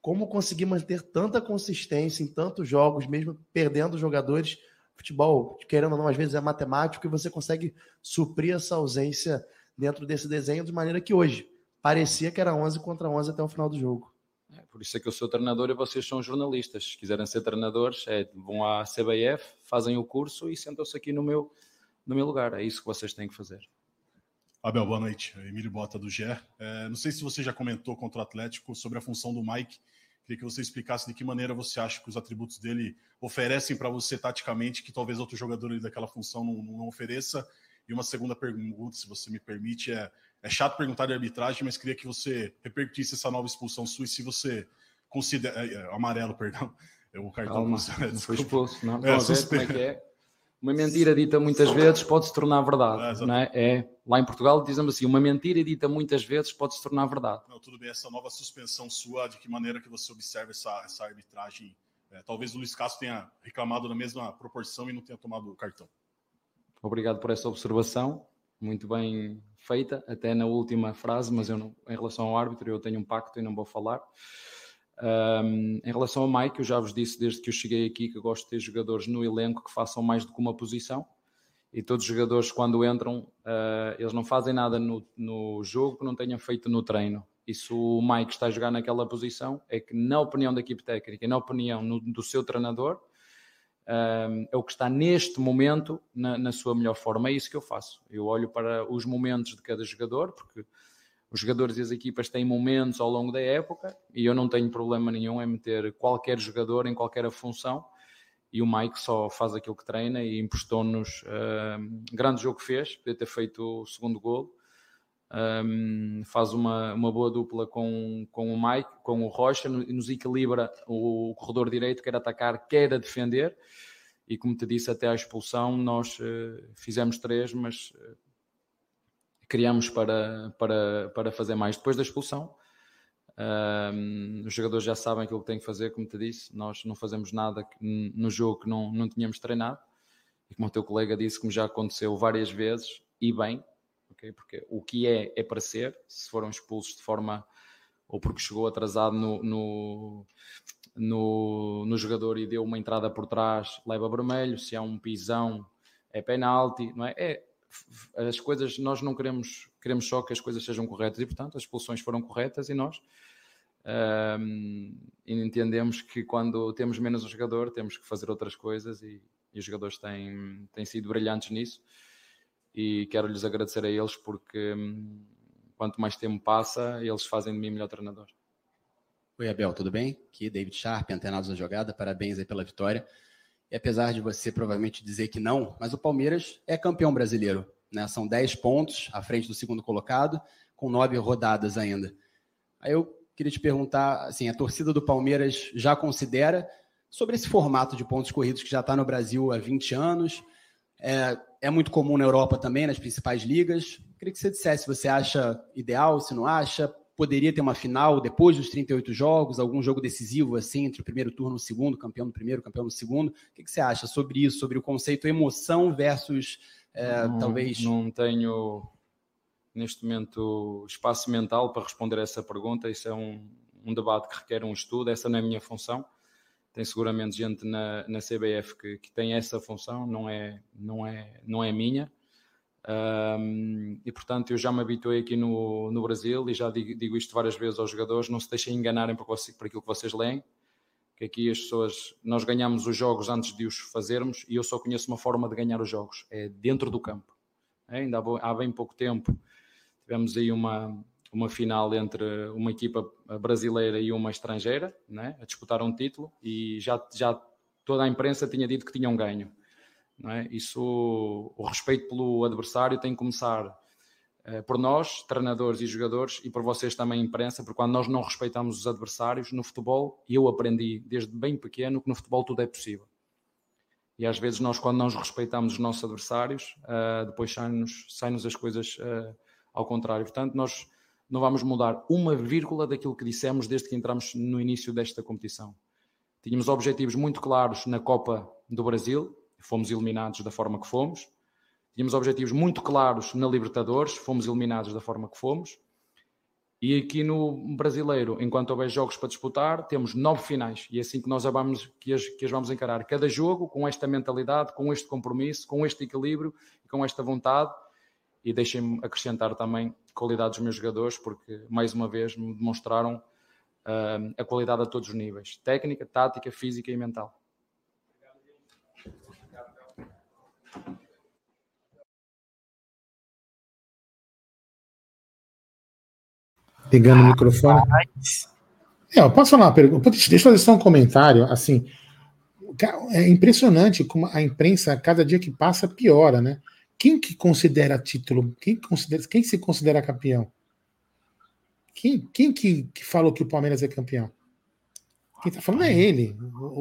como conseguir manter tanta consistência em tantos jogos, mesmo perdendo jogadores? Futebol, querendo ou não, às vezes é matemático e você consegue suprir essa ausência dentro desse desenho de maneira que hoje parecia que era 11 contra 11 até o final do jogo. É, por isso é que eu sou treinador e vocês são jornalistas. Se quiserem ser treinadores, é, vão à CBF, fazem o curso e sentam-se aqui no meu, no meu lugar. É isso que vocês têm que fazer. Abel, boa noite. Emílio Bota do GE. É, não sei se você já comentou contra o Atlético sobre a função do Mike. Queria que você explicasse de que maneira você acha que os atributos dele oferecem para você taticamente, que talvez outro jogador daquela função não, não ofereça. E uma segunda pergunta, se você me permite, é é chato perguntar de arbitragem, mas queria que você repercutisse essa nova expulsão sua e se você considera. É, é, amarelo, perdão. É o cartão. Calma, não foi expulso, não. É, como é é? Uma mentira dita muitas vezes pode se tornar verdade, é, não é? é? Lá em Portugal dizemos assim, uma mentira dita muitas vezes pode se tornar verdade. Não, tudo bem, essa nova suspensão sua, de que maneira que você observa essa, essa arbitragem? É, talvez o Luiz Castro tenha reclamado na mesma proporção e não tenha tomado o cartão. Obrigado por essa observação muito bem feita, até na última frase, mas eu não, em relação ao árbitro eu tenho um pacto e não vou falar. Um, em relação ao Mike, eu já vos disse desde que eu cheguei aqui que eu gosto de ter jogadores no elenco que façam mais do que uma posição. E todos os jogadores, quando entram, uh, eles não fazem nada no, no jogo que não tenham feito no treino. E se o Mike está a jogar naquela posição, é que, na opinião da equipe técnica e na opinião no, do seu treinador, é o que está neste momento na, na, sua melhor forma. É isso que eu faço. Eu olho para os momentos de cada jogador, porque os jogadores e as equipas têm momentos ao longo da época e eu não tenho problema nenhum em meter qualquer jogador em qualquer função. E o Mike só faz aquilo que treina e emprestou-nos. Uh, grande jogo que fez, podia ter feito o segundo golo. Um, faz uma, uma boa dupla com, com o Mike, com o Rocha, e nos equilibra o, corredor direito, quer atacar, quer defender. E como te disse, até à expulsão, nós uh, fizemos três, mas uh, criamos para, para, para fazer mais. Depois da expulsão, os jogadores já sabem aquilo que têm que fazer, como te disse. Nós não fazemos nada no jogo que não, não tínhamos treinado. E como o teu colega disse, como já aconteceu várias vezes, e bem, okay? porque o que é, é para ser, se foram expulsos de forma ou porque chegou atrasado no, no, no, no, jogador e deu uma entrada por trás, leva vermelho, se há um pisão, é penalti, não é? é as coisas, nós não queremos, queremos só que as coisas sejam corretas e, portanto, as expulsões foram corretas e nós um, entendemos que quando temos menos um jogador, temos que fazer outras coisas e, e os jogadores têm, têm sido brilhantes nisso e quero lhes agradecer a eles porque hum, quanto mais tempo passa, eles fazem de mim melhor treinador. Oi, Abel, tudo bem? Aqui David Sharp, antenados na jogada, parabéns aí pela vitória. E apesar de você provavelmente dizer que não, mas o Palmeiras é campeão brasileiro. Né? São 10 pontos à frente do segundo colocado, com nove rodadas ainda. Aí eu queria te perguntar, assim, a torcida do Palmeiras já considera sobre esse formato de pontos corridos que já está no Brasil há 20 anos, é, é muito comum na Europa também, nas principais ligas. Queria que você dissesse se você acha ideal, se não acha. Poderia ter uma final depois dos 38 jogos, algum jogo decisivo assim, entre o primeiro turno e o segundo, campeão no primeiro, campeão no segundo. O que, que você acha sobre isso, sobre o conceito emoção versus é, não, talvez. Não tenho neste momento espaço mental para responder essa pergunta. Isso é um, um debate que requer um estudo, essa não é a minha função. Tem seguramente gente na, na CBF que, que tem essa função, não é, não é, não é minha. Um, e portanto, eu já me habituei aqui no, no Brasil e já digo, digo isto várias vezes aos jogadores: não se deixem enganarem por, por aquilo que vocês leem, que aqui as pessoas, nós ganhamos os jogos antes de os fazermos e eu só conheço uma forma de ganhar os jogos, é dentro do campo. É, ainda há bem pouco tempo tivemos aí uma, uma final entre uma equipa brasileira e uma estrangeira, né, a disputar um título e já, já toda a imprensa tinha dito que tinham ganho. É? Isso, o respeito pelo adversário tem que começar por nós, treinadores e jogadores, e por vocês também, imprensa, porque quando nós não respeitamos os adversários no futebol, eu aprendi desde bem pequeno que no futebol tudo é possível. E às vezes nós, quando não respeitamos os nossos adversários, uh, depois saem-nos saem as coisas uh, ao contrário. Portanto, nós não vamos mudar uma vírgula daquilo que dissemos desde que entramos no início desta competição. Tínhamos objetivos muito claros na Copa do Brasil, fomos eliminados da forma que fomos. Tínhamos objetivos muito claros na Libertadores, fomos eliminados da forma que fomos. E aqui no Brasileiro, enquanto houver jogos para disputar, temos nove finais. E é assim que nós vamos, que as, que as vamos encarar. Cada jogo com esta mentalidade, com este compromisso, com este equilíbrio e com esta vontade. E deixem-me acrescentar também qualidade dos meus jogadores, porque mais uma vez me demonstraram uh, a qualidade a todos os níveis: técnica, tática, física e mental. Pegando o microfone. É, eu posso falar uma pergunta? Deixa eu fazer só um comentário. Assim, é impressionante como a imprensa, cada dia que passa, piora, né? Quem que considera título? Quem, considera, quem se considera campeão? Quem, quem que, que falou que o Palmeiras é campeão? Quem tá falando é ele.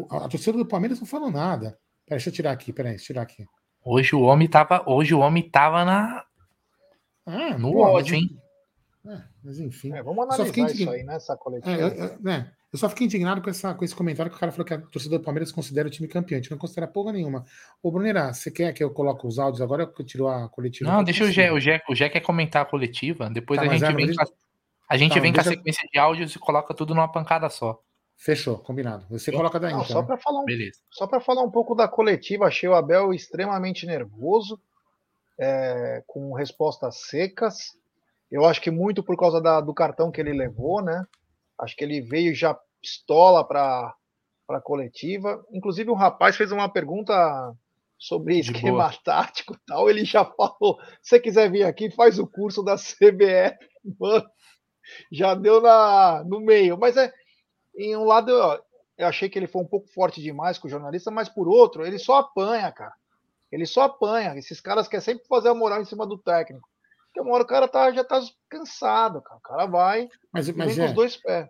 A torcida do Palmeiras não falou nada. Peraí, deixa eu tirar aqui, peraí, deixa eu tirar aqui. Hoje o homem tava, hoje o homem tava na ah, no ódio, hein? É, mas enfim. É, vamos analisar isso aí nessa coletiva. É, eu, né, eu só fiquei indignado com, essa, com esse comentário que o cara falou que a torcida do Palmeiras considera o time campeão. A gente não considera porra nenhuma. Ô, Brunera, você quer que eu coloque os áudios agora que eu tiro a coletiva? Não, deixa o Gé, o Gé, o Gé quer comentar a coletiva, depois tá, a, gente é, vem, deixa... a gente tá, vem deixa... com a sequência de áudios e coloca tudo numa pancada só. Fechou, combinado. Você Sim. coloca daí. Não, então. Só para falar, um, só falar um pouco da coletiva, achei o Abel extremamente nervoso, é, com respostas secas. Eu acho que muito por causa da, do cartão que ele levou, né? Acho que ele veio já pistola para a coletiva. Inclusive, um rapaz fez uma pergunta sobre De esquema boa. tático e tal. Ele já falou: se você quiser vir aqui, faz o curso da CBF. Mano, já deu na, no meio. Mas é, em um lado, eu, eu achei que ele foi um pouco forte demais com o jornalista, mas por outro, ele só apanha, cara. Ele só apanha. Esses caras querem sempre fazer a moral em cima do técnico. Porque uma hora o cara tá, já tá cansado, cara. O cara vai mas, mas é, com os dois pés.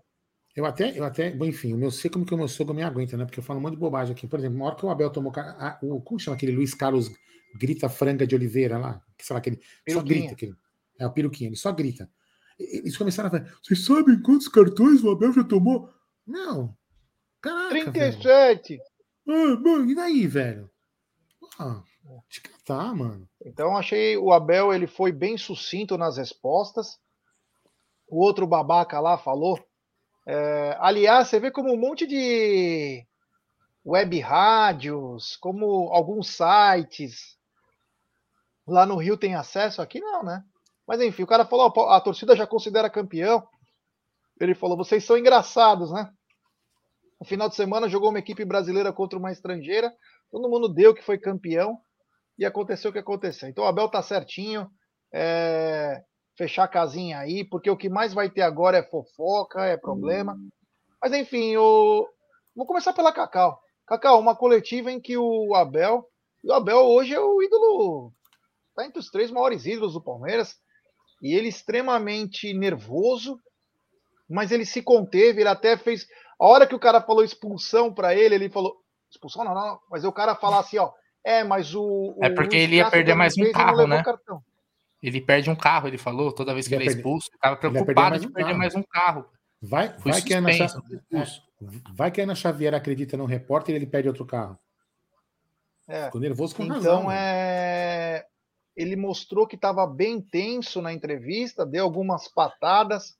Eu até, eu até, bom, enfim, o meu sei como que o meu sogro me aguenta, né? Porque eu falo um monte de bobagem aqui. Por exemplo, uma hora que o Abel tomou. A, o, como chama aquele Luiz Carlos grita franga de Oliveira lá? Que sei lá, aquele. Só grita aquele. É o peruquinho, ele só grita. Eles começaram a falar: vocês sabem quantos cartões o Abel já tomou? Não. Caraca. 37. Ah, mano, e daí, velho? Ah, tá, mano. Então achei o Abel ele foi bem sucinto nas respostas. O outro babaca lá falou. É, aliás, você vê como um monte de web rádios, como alguns sites lá no Rio tem acesso, aqui não, né? Mas enfim, o cara falou: a torcida já considera campeão. Ele falou: vocês são engraçados, né? No final de semana jogou uma equipe brasileira contra uma estrangeira, todo mundo deu que foi campeão e aconteceu o que aconteceu. Então o Abel tá certinho, é... fechar a casinha aí, porque o que mais vai ter agora é fofoca, é problema. Mas enfim, eu vou começar pela Cacau. Cacau, uma coletiva em que o Abel, o Abel hoje é o ídolo, tá entre os três maiores ídolos do Palmeiras, e ele extremamente nervoso, mas ele se conteve, ele até fez. A hora que o cara falou expulsão para ele, ele falou. Expulsão não, não, mas o cara falar assim, ó. É, mas o. É porque ele ia perder mais um carro, né? Ele perde um carro, ele falou, toda vez que ele, ele é expulso, estava preocupado de perder mais um carro. Vai, vai, que Ana, é, vai que a Ana Xavier acredita no repórter e ele perde outro carro. É. Ficou nervoso com então, razão. Então, é... ele mostrou que estava bem tenso na entrevista, deu algumas patadas.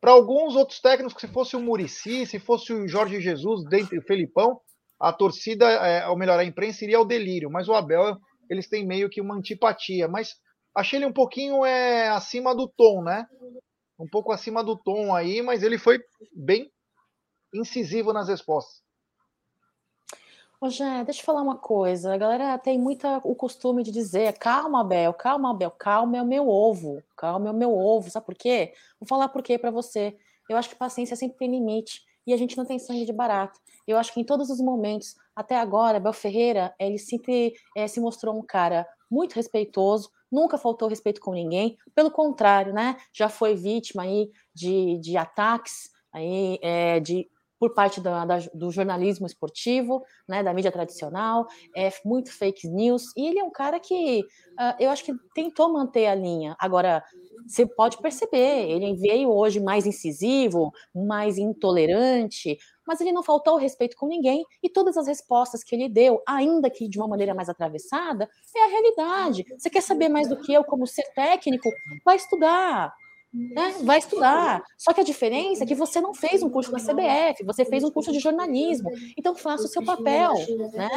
Para alguns outros técnicos, se fosse o Murici, se fosse o Jorge Jesus, dentre o Felipão, a torcida, é, ou melhor, a imprensa iria ao delírio. Mas o Abel, eles têm meio que uma antipatia. Mas achei ele um pouquinho é, acima do tom, né? Um pouco acima do tom aí, mas ele foi bem incisivo nas respostas. Ô, Jé, deixa eu falar uma coisa. A galera tem muita o costume de dizer: calma, Bel, calma, Bel, calma é o meu ovo, calma é o meu ovo. Sabe por quê? Vou falar por quê para você. Eu acho que paciência sempre tem limite e a gente não tem sangue de barato. Eu acho que em todos os momentos, até agora, Bel Ferreira, ele sempre é, se mostrou um cara muito respeitoso, nunca faltou respeito com ninguém, pelo contrário, né? Já foi vítima aí de, de ataques aí, é, de por parte da, da, do jornalismo esportivo, né, da mídia tradicional, é muito fake news, e ele é um cara que uh, eu acho que tentou manter a linha. Agora, você pode perceber, ele veio hoje mais incisivo, mais intolerante, mas ele não faltou respeito com ninguém, e todas as respostas que ele deu, ainda que de uma maneira mais atravessada, é a realidade. Você quer saber mais do que eu como ser técnico? Vai estudar, né? Vai estudar. Só que a diferença é que você não fez um curso na CBF, você fez um curso de jornalismo. Então faça o seu papel. Né?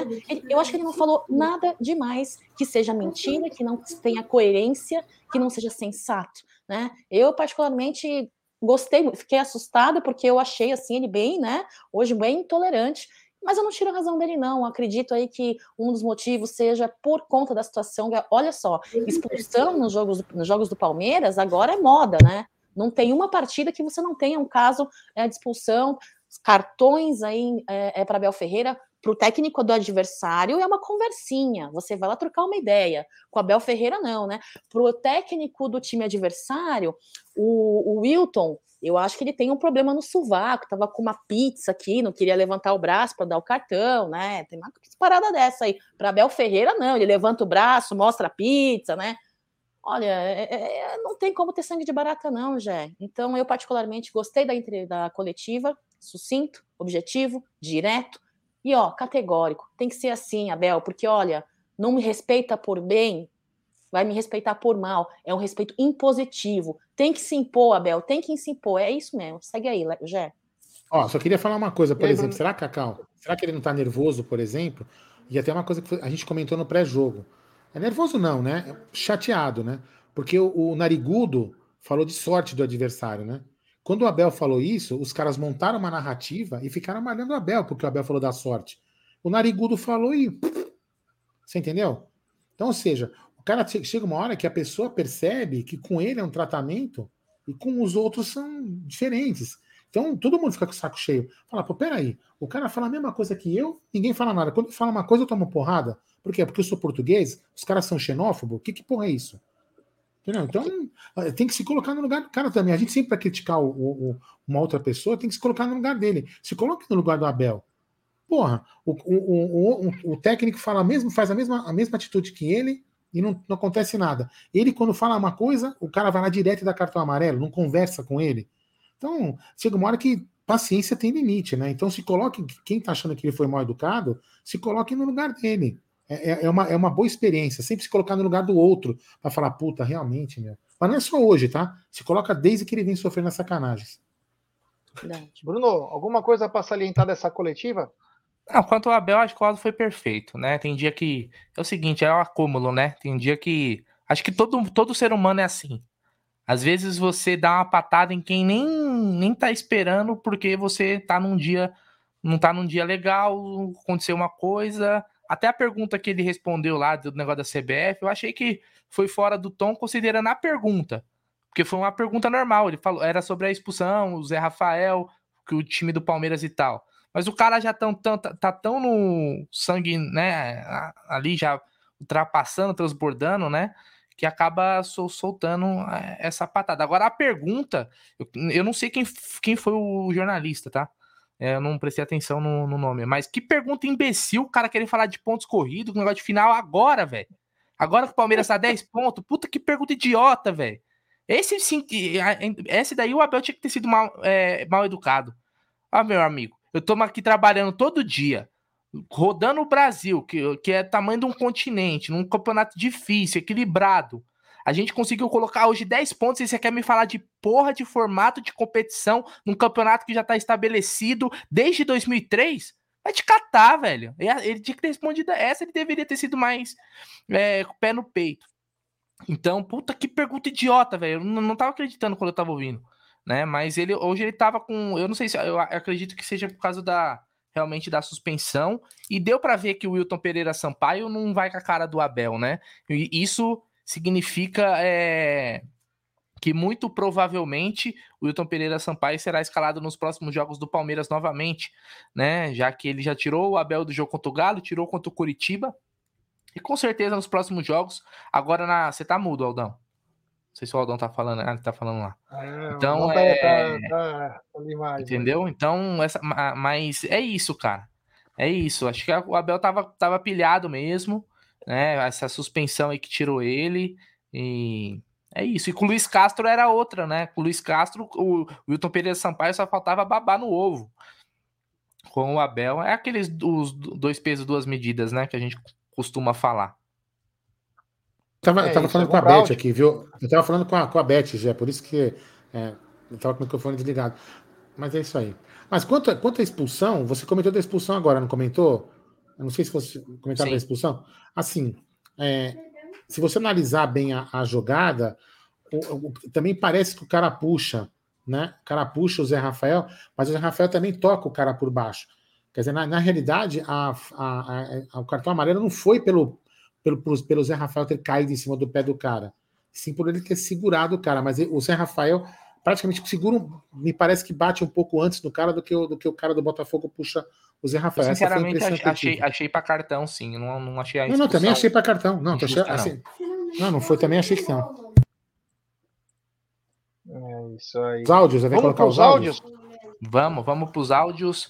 eu acho que ele não falou nada demais que seja mentira, que não tenha coerência, que não seja sensato. Né? Eu, particularmente, gostei, fiquei assustada porque eu achei assim ele bem, né? Hoje bem intolerante. Mas eu não tiro a razão dele, não. acredito aí que um dos motivos seja por conta da situação. Olha só, expulsão nos jogos, nos jogos do Palmeiras agora é moda, né? Não tem uma partida que você não tenha um caso é, de expulsão, cartões aí é, é para Abel Ferreira, para o técnico do adversário é uma conversinha. Você vai lá trocar uma ideia. Com Abel Ferreira, não, né? Para o técnico do time adversário, o, o Wilton eu acho que ele tem um problema no sovaco, tava com uma pizza aqui, não queria levantar o braço para dar o cartão, né? Tem uma parada dessa aí. Para Abel Ferreira, não, ele levanta o braço, mostra a pizza, né? Olha, é, é, é não tem como ter sangue de barata, não, Jé. Então, eu particularmente gostei da, da coletiva, sucinto, objetivo, direto e, ó, categórico. Tem que ser assim, Abel, porque, olha, não me respeita por bem, vai me respeitar por mal. É um respeito impositivo. Tem que se impor, Abel, tem que se impor. É isso mesmo. Segue aí, Jé. Ó, só queria falar uma coisa, por aí, exemplo, será, Cacau? Será que ele não tá nervoso, por exemplo? E até uma coisa que a gente comentou no pré-jogo. É nervoso não, né? Chateado, né? Porque o, o, Narigudo falou de sorte do adversário, né? Quando o Abel falou isso, os caras montaram uma narrativa e ficaram malhando o Abel, porque o Abel falou da sorte. O Narigudo falou e. Você entendeu? Então, ou seja, cara chega uma hora que a pessoa percebe que com ele é um tratamento e com os outros são diferentes. Então todo mundo fica com o saco cheio. Fala, pô, peraí, o cara fala a mesma coisa que eu, ninguém fala nada. Quando fala uma coisa, eu tomo porrada. Por quê? Porque eu sou português, os caras são xenófobos. Que, que porra é isso? Então eh, tem que se colocar no lugar do cara também. A gente sempre, para criticar o, o, uma outra pessoa, tem que se colocar no lugar dele. Se coloque no lugar do Abel. Porra, o, o, o, técnico fala mesmo, faz a mesma, a mesma atitude que ele, e não, não acontece nada. Ele, quando fala uma coisa, o cara vai lá direto e dá cartão amarelo, não conversa com ele. Então, chega uma hora que paciência tem limite, né? Então, se coloque, quem tá achando que ele foi mal educado, se coloque no lugar dele. É, é, é uma, é uma boa experiência, sempre se colocar no lugar do outro, para falar, puta, realmente, meu. Mas não é só hoje, tá? Se coloca desde que ele vem sofrendo as sacanagens. Bruno, alguma coisa para salientar dessa coletiva? Não, quanto ao Abel, acho que o Aldo foi perfeito, né? Tem dia que. É o seguinte, é o um acúmulo, né? Tem dia que. Acho que todo, todo ser humano é assim. Às vezes você dá uma patada em quem nem, nem tá esperando, porque você tá num dia. Não tá num dia legal, aconteceu uma coisa. Até a pergunta que ele respondeu lá do negócio da CBF, eu achei que foi fora do tom, considerando a pergunta. Porque foi uma pergunta normal. Ele falou, era sobre a expulsão, o Zé Rafael, que o time do Palmeiras e tal. Mas o cara já tão, tão, tá, tá tão no sangue, né? Ali já ultrapassando, transbordando, né? Que acaba sol, soltando é, essa patada. Agora a pergunta, eu, eu não sei quem, quem foi o jornalista, tá? É, eu não prestei atenção no, no, nome. Mas que pergunta imbecil o cara querer falar de pontos corridos, negócio de final agora, velho. Agora que o Palmeiras tá 10 pontos, puta que pergunta idiota, velho. Esse sim, esse daí o Abel tinha que ter sido mal, é, mal educado. Ah, meu amigo. Eu estou aqui trabalhando todo dia, rodando o Brasil, que, que é tamanho de um continente, num campeonato difícil, equilibrado. A gente conseguiu colocar hoje 10 pontos e você quer me falar de porra de formato de competição num campeonato que já tá estabelecido desde 2003? Vai te catar, velho. Ele tinha que ter respondido essa, ele deveria ter sido mais é, pé no peito. Então, puta que pergunta idiota, velho. Eu não, não tava acreditando quando eu tava ouvindo, né? Mas ele hoje ele tava com, eu não sei se eu acredito que seja por causa da realmente da suspensão e deu para ver que o Wilton Pereira Sampaio não vai com a cara do Abel, né? E isso significa é, que muito provavelmente o Wilton Pereira Sampaio será escalado nos próximos jogos do Palmeiras novamente, né? Já que ele já tirou o Abel do jogo contra o Galo, tirou contra o Curitiba. E com certeza nos próximos jogos, agora na. Você tá mudo, Aldão. Não sei se o Aldão tá falando, ah, ele tá falando lá. É, então, é... Tá, tá, tá entendeu? Então, essa, mas é isso, cara. É isso. Acho que o Abel tava, tava pilhado mesmo, né? Essa suspensão aí que tirou ele. E é isso. E com o Luiz Castro era outra, né? Com o Luiz Castro, o Wilton Pereira Sampaio só faltava babar no ovo. Com o Abel, é aqueles os dois pesos, duas medidas, né? Que a gente costuma falar. Tava, é, eu tava falando é com a Beth aqui, viu? Eu tava falando com a, com a Beth já, por isso que é, eu tava com o microfone desligado. Mas é isso aí. Mas quanto, quanto à expulsão, você comentou da expulsão agora, não comentou? Eu não sei se você comentou da expulsão. Assim, é, se você analisar bem a, a jogada, o, o, também parece que o cara puxa, né? O cara puxa o Zé Rafael, mas o Zé Rafael também toca o cara por baixo. Quer dizer, na, na realidade, a, a, o cartão amarelo não foi pelo, pelo, pelo Zé Rafael ter caído em cima do pé do cara, sim por ele ter segurado o cara. Mas o Zé Rafael praticamente segura, me parece que bate um pouco antes do cara do que o, do que o cara do Botafogo puxa o Zé Rafael. Eu, sinceramente, achei, achei para cartão, sim. Não, não achei a Não, não, também achei para cartão. Não, achei, assim, não, não foi, também achei que não. É isso aí. Os áudios, vai colocar os áudios? áudios? Vamos, vamos para os áudios.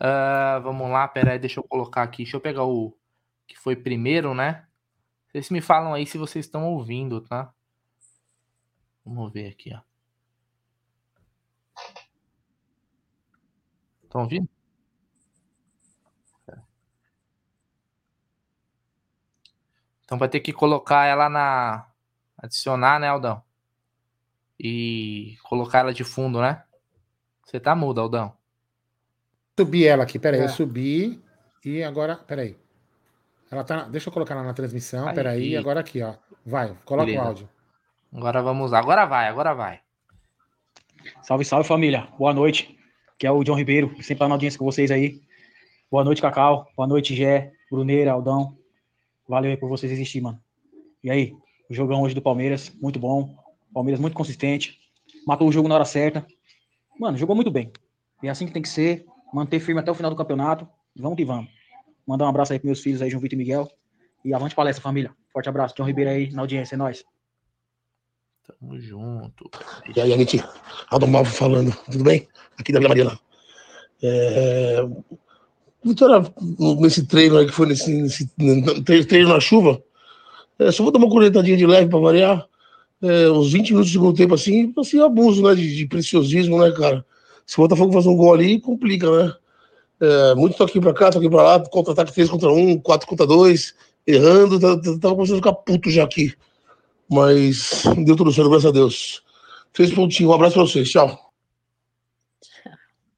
Uh, vamos lá, peraí, deixa eu colocar aqui. Deixa eu pegar o que foi primeiro, né? Vocês me falam aí se vocês estão ouvindo, tá? Vamos ver aqui, ó. Estão ouvindo? Então vai ter que colocar ela na. Adicionar, né, Aldão? E colocar ela de fundo, né? Você tá mudo, Aldão. Subi ela aqui, peraí, é. eu subi e agora, peraí. Ela tá. Deixa eu colocar ela na transmissão, aí, peraí, agora aqui, ó. Vai, coloca Beleza. o áudio. Agora vamos, agora vai, agora vai. Salve, salve família, boa noite. Que é o John Ribeiro, sempre na audiência com vocês aí. Boa noite, Cacau. Boa noite, Gé, Bruneira, Aldão. Valeu aí por vocês existir, mano. E aí, o jogão hoje do Palmeiras, muito bom. Palmeiras muito consistente. Matou o jogo na hora certa. Mano, jogou muito bem. E é assim que tem que ser. Manter firme até o final do campeonato. Vamos que vamos. Mandar um abraço aí pros meus filhos aí, João Vitor e Miguel. E avante palestra, família. Forte abraço. John Ribeiro aí na audiência. É nóis. Tamo junto. E aí, gente? Aldo Malvo falando. Tudo bem? Aqui da Vila Mariana. É... Vitória, nesse treino aí que foi nesse, nesse treino na chuva, é, só vou dar uma coletadinha de leve para variar. É, uns 20 minutos de segundo tempo assim, assim abuso, né? De, de, preciosismo, né, cara? Se o Botafogo fazer um gol ali, complica, né? É, muito toque pra cá, toque pra lá, contra-ataque 3 contra 1, 4 contra 2, errando, tava, tava começando a ficar puto já aqui. Mas deu tudo certo, graças a Deus. Três pontinhos, um abraço pra vocês, tchau.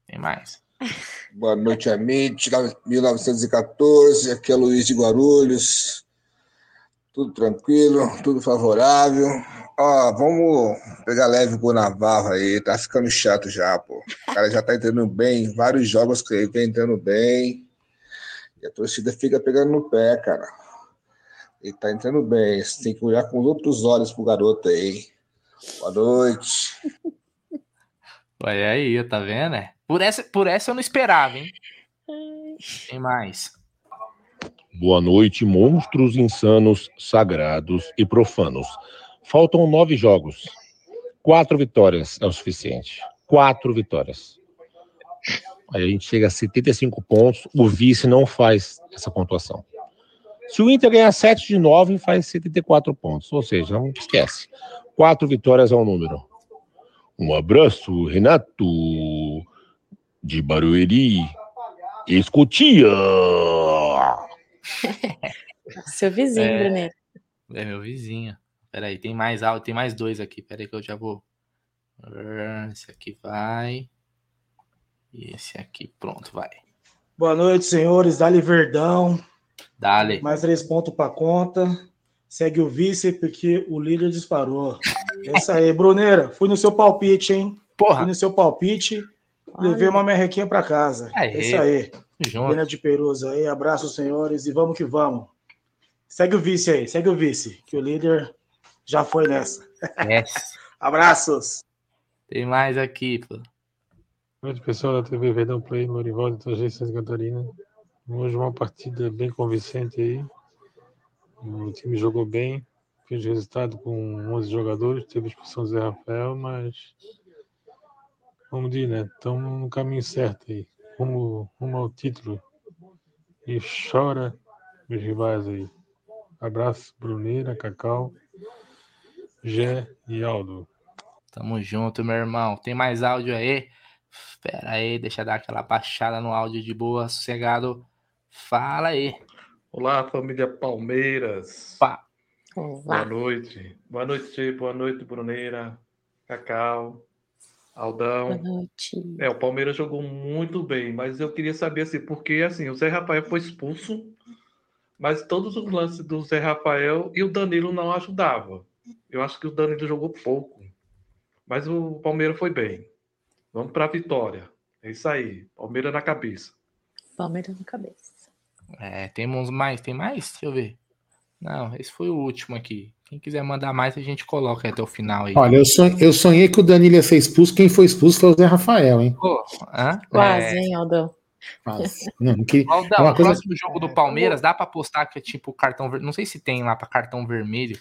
Tem mais. Boa noite, Amit. 1914, aqui é Luiz de Guarulhos. Tudo tranquilo, tudo favorável. Ó, vamos pegar leve com o Navarro aí, tá ficando chato já, pô. O cara já tá entrando bem, vários jogos que ele vem entrando bem. E a torcida fica pegando no pé, cara. Ele tá entrando bem, você tem que olhar com outros olhos pro garoto aí. Boa noite. Olha aí, tá vendo, né? Por essa, por essa eu não esperava, hein? Tem mais. Boa noite, monstros insanos, sagrados e profanos. Faltam nove jogos. Quatro vitórias é o suficiente. Quatro vitórias. Aí a gente chega a 75 pontos. O vice não faz essa pontuação. Se o Inter ganhar 7 de 9, faz 74 pontos. Ou seja, não esquece. Quatro vitórias é o número. Um abraço, Renato de Barueri, escutia. Seu vizinho, é, É meu vizinho. Pera aí, tem mais áudio, tem mais dois aqui. Pera aí que eu já vou. Esse aqui vai. E esse aqui, pronto, vai. Boa noite, senhores. Dali Verdão. Dale. Mais três pontos para conta. Segue o vice, porque o líder disparou. É isso aí, Bruneira. Fui no seu palpite, hein? Porra. Fui no seu palpite. Levei uma merrequinha para casa. Aê. É isso aí. Pena de Perusa aí. Abraço, senhores, e vamos que vamos. Segue o vice aí, segue o vice, que o líder já foi nessa. Yes. Abraços. Tem mais aqui, pô. Boa noite, pessoal da TV Verdão Play, Lorival de Tagê, Santa Catarina. Hoje uma partida bem convincente aí. O time jogou bem, fez resultado com 11 jogadores, teve expulsão do Zé Rafael, mas vamos dizer, né? Estamos no caminho certo aí. Rumo, rumo ao título. E chora os rivais aí. Abraço, Bruneira, Cacau, Gé e Aldo. Tamo junto, meu irmão. Tem mais áudio aí? Espera aí, deixa eu dar aquela baixada no áudio de boa, sossegado. Fala aí. Olá, família Palmeiras. Pá. Boa noite. Boa noite, boa noite, Bruneira, Cacau, Aldão. Boa noite. É, o Palmeiras jogou muito bem, mas eu queria saber assim, porque assim, o Zé Rafael foi expulso, mas todos os lances do Zé Rafael e o Danilo não ajudavam. Eu acho que o Danilo jogou pouco, mas o Palmeiras foi bem. Vamos para a vitória. É isso aí. Palmeiras na cabeça. Palmeiras na cabeça. É, temos mais, tem mais? Deixa eu ver. Não, esse foi o último aqui. Quem quiser mandar mais, a gente coloca até o final aí. Olha, eu sonhei, eu sonhei que o Danilo ia ser expulso. Quem foi expulso foi o Zé Rafael, hein? Pô, hã? Quase, É, hein, Aldão? Quase. Não, queria- Aldão, é uma o coisa- próximo jogo do Palmeiras, dá pra postar que é tipo cartão vermelho. Não sei se tem lá pra cartão vermelho.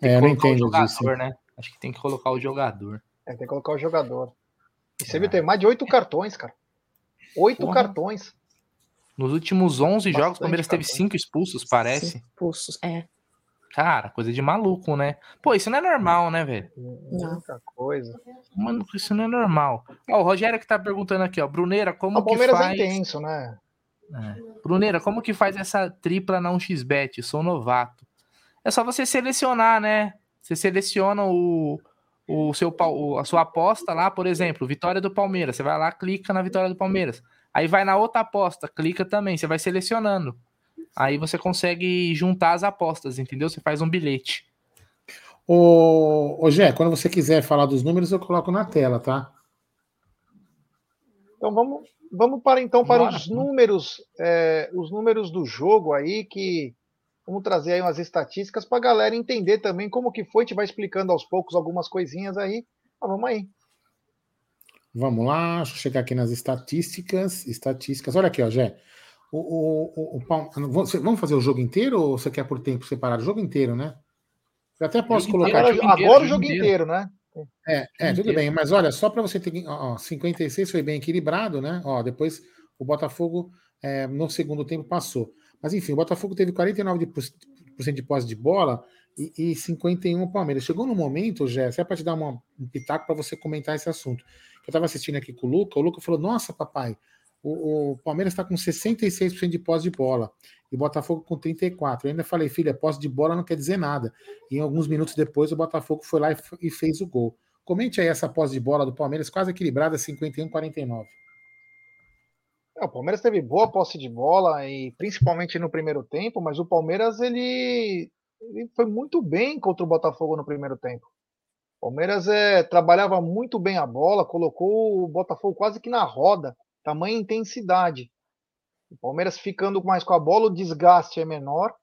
Tem É, eu que não colocar o entendo jogador, disso. né? Acho que tem que colocar o jogador. É, tem que colocar o jogador. E você viu, tem mais de oito cartões, cara. Oito Porra. cartões. Nos últimos 11 jogos, o Bastante Palmeiras teve cartão. cinco expulsos, parece. Expulsos, é. Cara, coisa de maluco, né? Pô, isso não é normal, né, velho? Muita coisa. Mano, isso não é normal. Ó, o Rogério que tá perguntando aqui, ó. Bruneira, como O que Palmeiras faz... é intenso, né? É. Bruneira, como que faz essa tripla na 1xBet? Sou novato. É só você selecionar, né? Você seleciona o, o seu, a sua aposta lá, por exemplo, vitória do Palmeiras. Você vai lá, clica na vitória do Palmeiras. Aí vai na outra aposta, clica também. Você vai selecionando. Aí você consegue juntar as apostas, entendeu? Você faz um bilhete. Ô, ô Gé, quando você quiser falar dos números, eu coloco na tela, tá? Então vamos, vamos para então para Bora. os números, é, os números do jogo aí que vamos trazer aí umas estatísticas para a galera entender também como que foi. A gente vai explicando aos poucos algumas coisinhas aí. Mas vamos aí. Vamos lá, deixa eu chegar aqui nas estatísticas. Estatísticas. Olha aqui, ó, Gé. O, o, o, o vamos fazer o jogo inteiro ou você quer por tempo separado? O jogo inteiro, né? Eu até posso Jogo colocar. inteiro, aqui- Agora o jogo inteiro. inteiro, né? É, é, tudo inteiro. bem, mas olha, só para você ter. que- Ó, ó, 56 foi bem equilibrado, né? Ó, depois o Botafogo é, no segundo tempo passou. Mas enfim, o Botafogo teve 49% de, por cento de posse de bola e, e 51% o Palmeiras. Chegou no momento, Jé, é para te dar uma- um pitaco para você comentar esse assunto. Eu estava assistindo aqui com o Luca, o Luca falou: Nossa, papai, o, o Palmeiras está com 66% de posse de bola e o Botafogo com 34%. Eu ainda falei, filha, posse de bola não quer dizer nada. E alguns minutos depois o Botafogo foi lá e, e fez o gol. Comente aí essa posse de bola do Palmeiras, quase equilibrada, 51-49. É, o Palmeiras teve boa posse de bola e principalmente no primeiro tempo, mas o Palmeiras ele, ele foi muito bem contra o Botafogo no primeiro tempo. O Palmeiras é, trabalhava muito bem a bola, colocou o Botafogo quase que na roda, tamanha intensidade. O Palmeiras ficando mais com a bola, o desgaste é menor,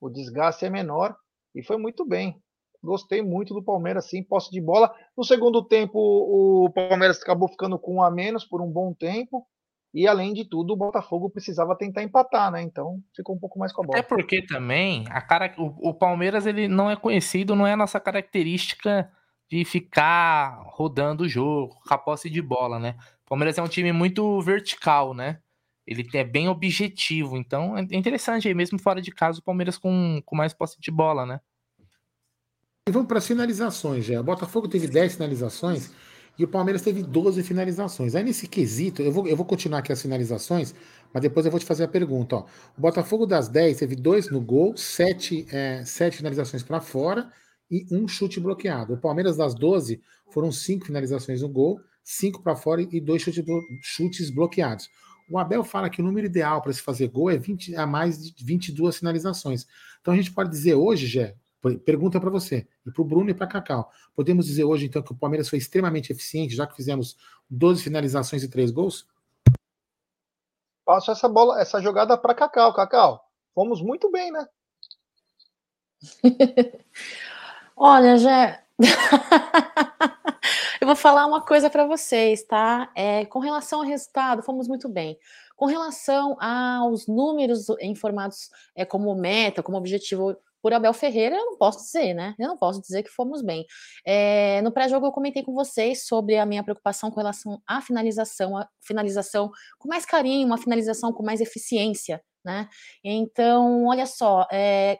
o desgaste é menor e foi muito bem. Gostei muito do Palmeiras, sim, posse de bola. No segundo tempo, o Palmeiras acabou ficando com um a menos por um bom tempo. E além de tudo, o Botafogo precisava tentar empatar, né? Então ficou um pouco mais com a bola. Até porque também a cara, o, o Palmeiras ele não é conhecido, não é a nossa característica de ficar rodando o jogo, com a posse de bola, né? O Palmeiras é um time muito vertical, né? Ele é bem objetivo, então é interessante aí, mesmo fora de casa, o Palmeiras com, com mais posse de bola, né? E vamos para as finalizações, já. O Botafogo teve 10 finalizações e o Palmeiras teve 12 finalizações. Aí nesse quesito, eu vou, eu vou continuar aqui as finalizações, mas depois eu vou te fazer a pergunta. Ó. O Botafogo das 10 teve 2 no gol, 7, é, finalizações para fora e um chute bloqueado. O Palmeiras, das 12, foram cinco finalizações no gol, cinco para fora e dois chutes, chutes bloqueados. O Abel fala que o número ideal para se fazer gol é 20, a mais de 22 finalizações. Então a gente pode dizer hoje, Gé, pergunta para você, e para o Bruno e para Cacau. Podemos dizer hoje, então, que o Palmeiras foi extremamente eficiente, já que fizemos 12 finalizações e 3 gols? Passo essa bola, essa jogada para Cacau. Cacau, fomos muito bem, né? Olha, Gé. Eu vou falar uma coisa para vocês, tá? É, com relação ao resultado, fomos muito bem. Com relação aos números informados é, como meta, como objetivo por Abel Ferreira, eu não posso dizer, né? Eu não posso dizer que fomos bem. É, no pré-jogo eu comentei com vocês sobre a minha preocupação com relação à finalização, a finalização com mais carinho, uma finalização com mais eficiência, né? Então, olha só, é,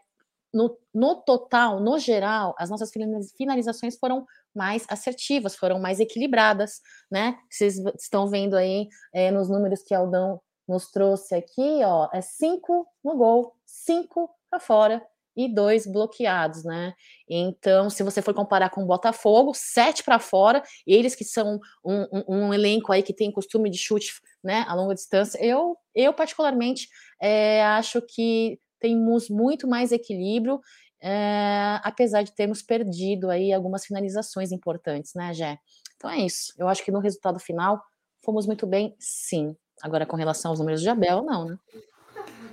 no, no total, no geral, as nossas finalizações foram mais assertivas, foram mais equilibradas, né? Vocês estão vendo aí é, nos números que Aldão nos trouxe aqui, ó, é cinco no gol, cinco para fora e dois bloqueados, né? Então, se você for comparar com o Botafogo, sete para fora, eles que são um, um, um, elenco aí que tem costume de chute, né, a longa distância, eu, eu particularmente é, acho que temos muito mais equilíbrio, é, apesar de termos perdido aí algumas finalizações importantes, né, Jé? Então é isso. Eu acho que no resultado final fomos muito bem, sim. Agora, com relação aos números de Abel, não, né?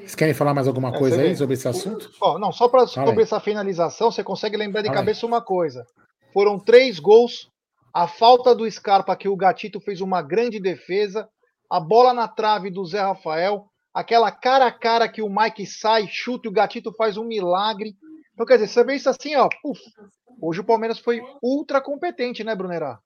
Vocês querem falar mais alguma é, coisa aí sobre esse assunto? Oh, não, só para sobre essa finalização, você consegue lembrar de Fala cabeça aí. uma coisa. Foram três gols, a falta do Scarpa, que o Gatito fez uma grande defesa, a bola na trave do Zé Rafael, aquela cara a cara que o Mike sai, chuta e o Gatito faz um milagre. Então, quer dizer, você vê isso assim, ó. Puf, hoje o Palmeiras foi ultra competente, né, Brunerá?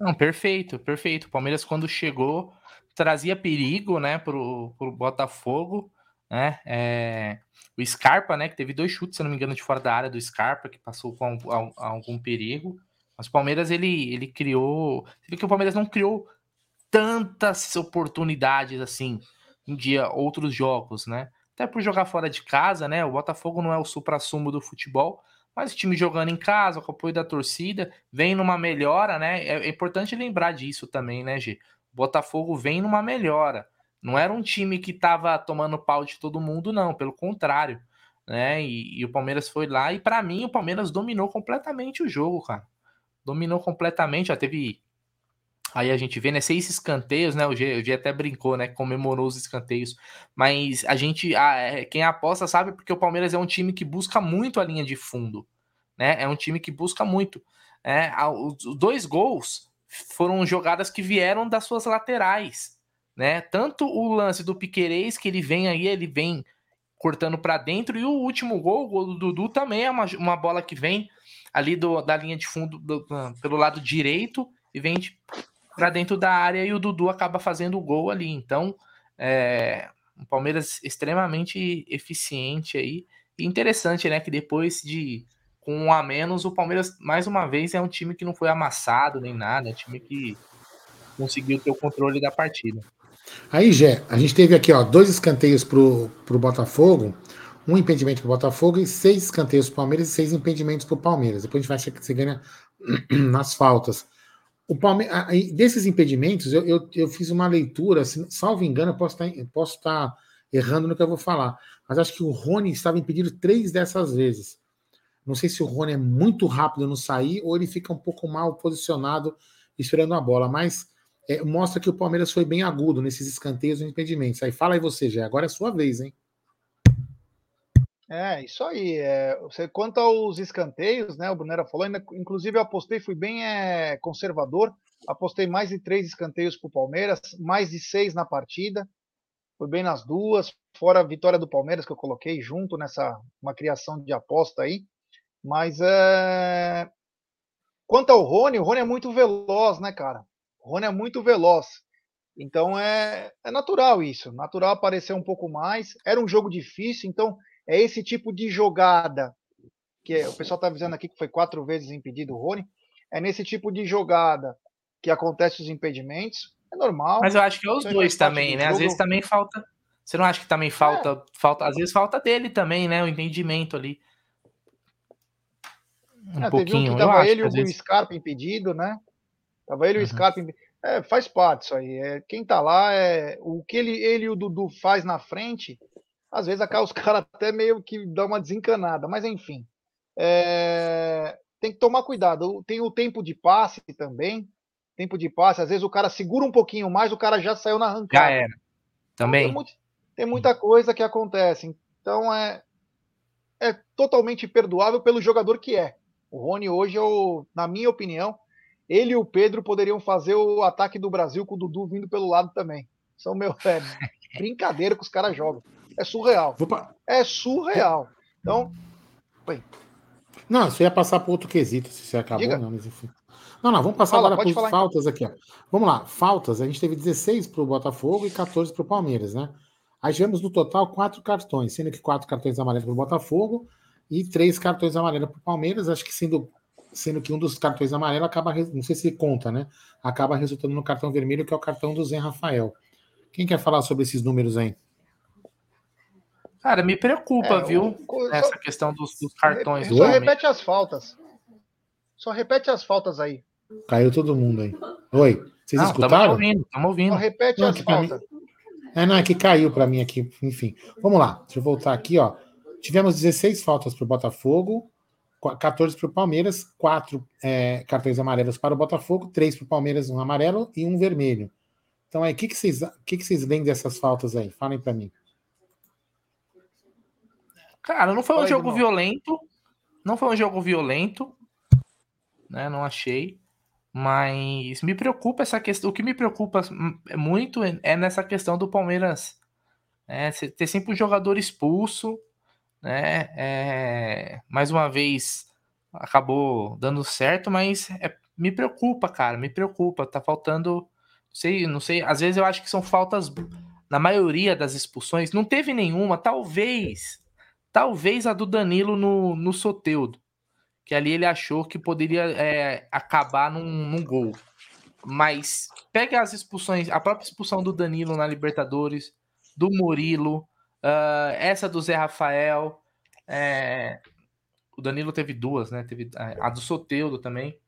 Não, perfeito, perfeito. O Palmeiras, quando chegou, trazia perigo, né, pro, pro Botafogo, né? É, o Scarpa, né, que teve dois chutes, se não me engano, de fora da área do Scarpa, que passou com algum, algum perigo. Mas o Palmeiras, ele, ele criou. Você vê que o Palmeiras não criou tantas oportunidades assim em dia outros jogos, né? Até por jogar fora de casa, né? O Botafogo não é o supra-sumo do futebol, mas o time jogando em casa, com o apoio da torcida, vem numa melhora, né? É, é importante lembrar disso também, né, G? Botafogo vem numa melhora. Não era um time que tava tomando pau de todo mundo, não, pelo contrário, né? E, e o Palmeiras foi lá e para mim o Palmeiras dominou completamente o jogo, cara. Dominou completamente, já teve Aí a gente vê, né, seis escanteios, né? O G, o G até brincou, né? Comemorou os escanteios. Mas a gente, a, é, quem aposta sabe porque o Palmeiras é um time que busca muito a linha de fundo, né? É um time que busca muito. Né? Os dois gols foram jogadas que vieram das suas laterais, né? Tanto o lance do Piquerez, que ele vem aí, ele vem cortando para dentro, e o último gol, o gol do Dudu, também é uma, uma bola que vem ali do, da linha de fundo do, pelo lado direito e vem para dentro da área e o Dudu acaba fazendo o gol ali. Então, é, um Palmeiras extremamente eficiente aí. E interessante, né? Que depois de com um a menos, o Palmeiras, mais uma vez, é um time que não foi amassado nem nada, é um time que conseguiu ter o controle da partida. Aí, Gé, a gente teve aqui ó, dois escanteios pro, pro Botafogo, um impedimento pro Botafogo e seis escanteios pro Palmeiras e seis impedimentos pro Palmeiras. Depois a gente vai achar que você ganha nas faltas. O Palme... Desses impedimentos, eu, eu, eu, fiz uma leitura, se, salvo engano, eu posso estar, eu posso estar errando no que eu vou falar, mas acho que o Rony estava impedido três dessas vezes. Não sei se o Rony é muito rápido no sair ou ele fica um pouco mal posicionado esperando a bola, mas é, mostra que o Palmeiras foi bem agudo nesses escanteios e impedimentos. Aí fala aí você, já. Agora é sua vez, hein? É, isso aí. É, quanto aos escanteios, né? O Brunera falou, ainda, inclusive eu apostei, fui bem é, conservador. Apostei mais de três escanteios para o Palmeiras, mais de seis na partida. Fui bem nas duas, fora a vitória do Palmeiras que eu coloquei junto nessa uma criação de aposta aí. Mas é... quanto ao Rony, o Rony é muito veloz, né, cara? O Rony é muito veloz. Então é, é natural isso. Natural aparecer um pouco mais. Era um jogo difícil, então é esse tipo de jogada que o pessoal está avisando aqui que foi quatro vezes impedido o Rony. É nesse tipo de jogada que acontece os impedimentos. É normal. Mas eu acho que é os dois também, né? Às vezes também falta. Você não acha que também falta, é. falta, às vezes falta dele também, né? O entendimento ali. Um É, teve um pouquinho. que tava ele e o vezes. Scarpa impedido, né? Tava ele e o Uhum. Scarpa impedido. É, faz parte isso aí. É, quem tá lá, é, o que ele, ele e o Dudu faz na frente, às vezes acaba os caras até meio que dão uma desencanada, mas enfim. É, tem que tomar cuidado. Tem o tempo de passe também. Tempo de passe, às vezes o cara segura um pouquinho mais, o cara já saiu na arrancada. Já era. Também. Tem, muito- tem muita coisa que acontece. Então é, é totalmente perdoável pelo jogador que é. O Rony hoje, eu, na minha opinião, ele e o Pedro poderiam fazer o ataque do Brasil com o Dudu vindo pelo lado também. São meu é brincadeira que os caras jogam. É surreal. É surreal. Então, Não, você ia passar para outro quesito, se você acabou, Diga. não, mas enfim. Não, não, vamos passar Fala, agora para então. faltas aqui, ó. Vamos lá, faltas. A gente teve 16 para o Botafogo e 14 para o Palmeiras, né? Aí tivemos no total quatro cartões, sendo que quatro cartões amarelos para o Botafogo e três cartões amarelos para o Palmeiras. Acho que sendo, sendo que um dos cartões amarelos acaba, não sei se conta, né? Acaba resultando no cartão vermelho, que é o cartão do Zé Rafael. Quem quer falar sobre esses números aí? Cara, me preocupa, É, viu? o- Essa só- questão dos, dos cartões. só realmente. repete as faltas. Só repete as faltas aí. Caiu todo mundo aí. Oi, vocês Não, tamo escutaram? ouvindo, tamo ouvindo. Só repete Não, as que pra mim- faltas. É, não, é que caiu para mim aqui, enfim. Vamos lá, deixa eu voltar aqui, ó. Tivemos 16 faltas para o Botafogo, qu- 14 para o Palmeiras, 4 cartões amarelos para o Botafogo, 3 para o Palmeiras, um amarelo e um vermelho. Então aí, o que, que, vocês, o que, que vocês leem dessas faltas aí? Falem para mim. Cara, não foi um jogo violento. Não foi um jogo violento. Né? Não achei. Mas me preocupa essa questão. O que me preocupa muito é nessa questão do Palmeiras é, ter sempre um jogador expulso. Né? É, mais uma vez acabou dando certo, mas é- me preocupa, cara. Me preocupa. Tá faltando. Sei, não sei. Às vezes eu acho que são faltas. Na maioria das expulsões, não teve nenhuma, talvez Talvez a do Danilo no, no Soteudo. Que ali ele achou que poderia é, acabar num, num gol. Mas pega as expulsões, a própria expulsão do Danilo na Libertadores, do Murilo, ah, essa do Zé Rafael. é, o Danilo teve duas, né? Teve a a do Soteudo também.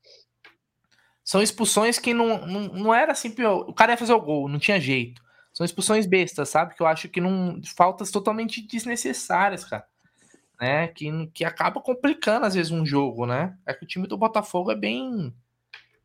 São expulsões que não, não, não era assim. O cara ia fazer o gol, não tinha jeito. São expulsões bestas, sabe? Que eu acho que não. Faltas totalmente desnecessárias, cara né? Que, que acaba complicando às vezes um jogo, né? É que o time do Botafogo é bem,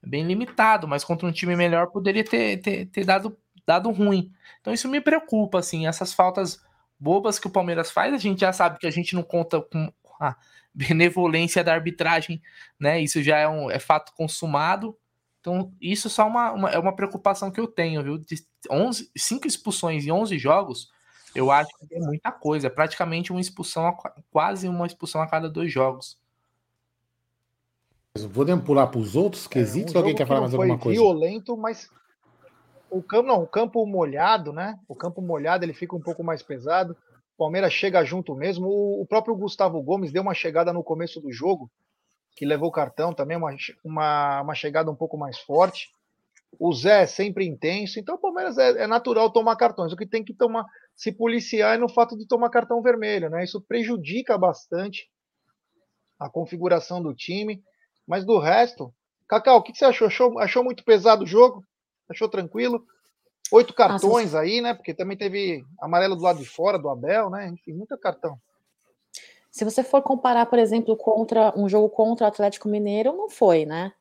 é bem limitado, mas contra um time melhor poderia ter, ter, ter dado, dado ruim. Então isso me preocupa, assim, essas faltas bobas que o Palmeiras faz, a gente já sabe que a gente não conta com a benevolência da arbitragem, né? Isso já é, um, é fato consumado. Então, isso só uma, uma- é uma preocupação que eu tenho, viu? De 11, cinco expulsões em 11 jogos, eu acho que é muita coisa. É praticamente uma expulsão, a qua- quase uma expulsão a cada dois jogos. Podemos pular para os outros quesitos ou alguém Um jogo quer que falar mais alguma coisa? violento, mas o campo não, o campo molhado, né? O campo molhado ele fica um pouco mais pesado. O Palmeiras chega junto mesmo. O, o próprio Gustavo Gomes deu uma chegada no começo do jogo que levou o cartão também, uma, uma, uma chegada um pouco mais forte. O Zé é sempre intenso, então o Palmeiras é, é natural tomar cartões. O que tem que tomar, se policiar é no fato de tomar cartão vermelho, né? Isso prejudica bastante a configuração do time. Mas do resto, Cacau, o que que você achou? achou? Achou muito pesado o jogo? Achou tranquilo? Oito cartões aí, né? Porque também teve amarelo do lado de fora do Abel, né? Enfim, muito cartão. Se você for comparar, por exemplo, contra um jogo contra o Atlético Mineiro, não foi, né?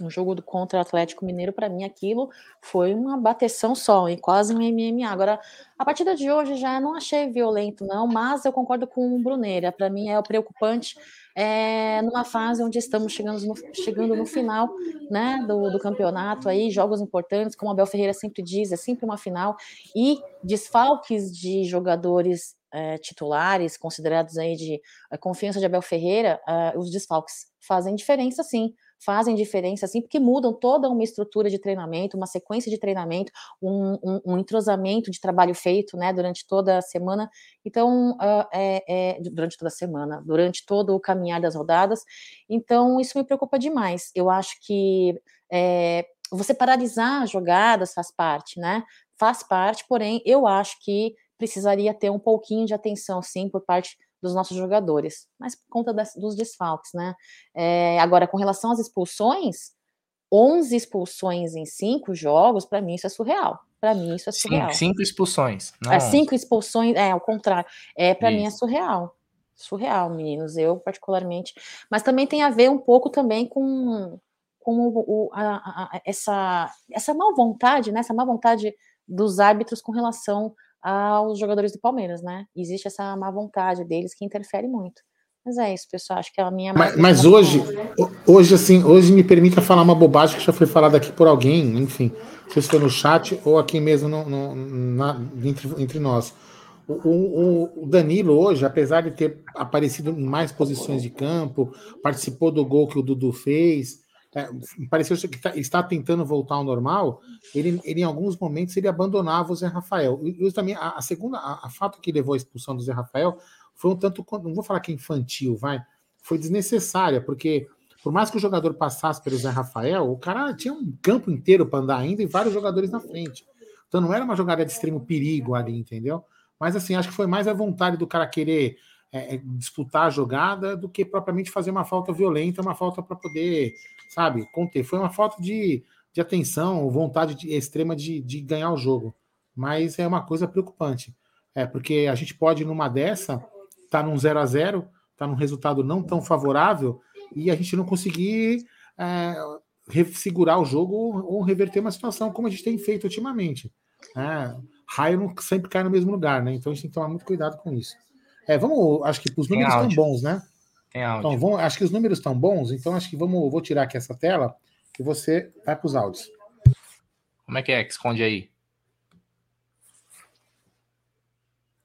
Um jogo contra o Atlético Mineiro, para mim, aquilo foi uma bateção só, e quase um MMA. Agora, a partida de hoje já não achei violento, não, mas eu concordo com o Bruneira. Para mim é o preocupante é, numa fase onde estamos chegando no, chegando no final né, do, do campeonato, aí, jogos importantes, como o Abel Ferreira sempre diz, é sempre uma final, e desfalques de jogadores é, titulares, considerados aí de é, confiança de Abel Ferreira, ah, os desfalques fazem diferença sim, fazem diferença sim, porque mudam toda uma estrutura de treinamento, uma sequência de treinamento, um, um- um entrosamento de trabalho feito, né, durante toda a semana, então, ah, é- é, durante toda a semana, durante todo o caminhar das rodadas, então isso me preocupa demais, eu acho que é, você paralisar jogadas faz parte, né, faz parte, porém, eu acho que precisaria ter um pouquinho de atenção, sim, por parte dos nossos jogadores, mas por conta das, dos desfalques, né? É, agora, com relação às expulsões, 11 expulsões em cinco jogos, para mim isso é surreal. Para mim isso é surreal. Cinco, cinco expulsões. Não é, cinco expulsões, é, ao contrário. É, para mim é surreal. Surreal, meninos, eu particularmente. Mas também tem a ver um pouco também com, com o, o, a, a, essa, essa má vontade, né? Essa má vontade dos árbitros com relação aos jogadores do Palmeiras, né? Existe essa má vontade deles que interfere muito. Mas é isso, pessoal. Acho que é a minha. Mas, mas hoje, hoje, assim, hoje me permita falar uma bobagem que já foi falada aqui por alguém, enfim, não sei se foi no chat ou aqui mesmo no, no na, entre, entre nós. O, o, Danilo hoje, apesar de ter aparecido em mais posições de campo, participou do gol que o Dudu fez, pareceu que tá, está tentando voltar ao normal, ele, ele em alguns momentos ele abandonava o Zé Rafael. E, também a, a segunda, a, a, fato que levou à expulsão do Zé Rafael foi um tanto, não vou falar que é infantil, vai, foi desnecessária, porque por mais que o jogador passasse pelo Zé Rafael, o cara tinha um campo inteiro para andar ainda e vários jogadores na frente. Então não era uma jogada de extremo perigo ali, entendeu? Mas assim, acho que foi mais a vontade do cara querer é, é disputar a jogada do que propriamente fazer uma falta violenta, uma falta para poder, sabe, conter. Foi uma falta de, de atenção, vontade de, extrema de, de ganhar o jogo. Mas é uma coisa preocupante. É, porque a gente pode, numa dessa, tá num 0 a 0 tá num resultado não tão favorável, e a gente não conseguir é, segurar o jogo ou reverter uma situação como a gente tem feito ultimamente. É, raio não sempre cai no mesmo lugar, né? Então a gente tem que tomar muito cuidado com isso. É, vamos, acho que os números estão bons, né? Tem áudio. Então, vamos, acho que os números estão bons, então acho que vamos, vou tirar aqui essa tela e você vai para os áudios. Como é que é que esconde aí?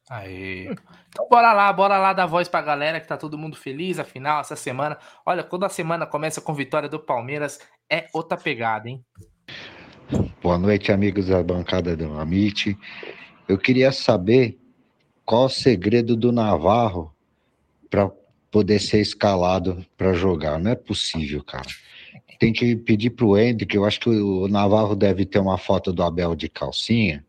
Aí. Então bora lá, bora lá dar voz pra galera que tá todo mundo feliz, afinal, essa semana. Olha, quando a semana começa com vitória do Palmeiras, é outra pegada, hein? Boa noite, amigos da bancada do Amit. Eu queria saber qual o segredo do Navarro para poder ser escalado para jogar. Não é possível, cara. Tem que pedir para o Hendrick, eu acho que o Navarro deve ter uma foto do Abel de calcinha.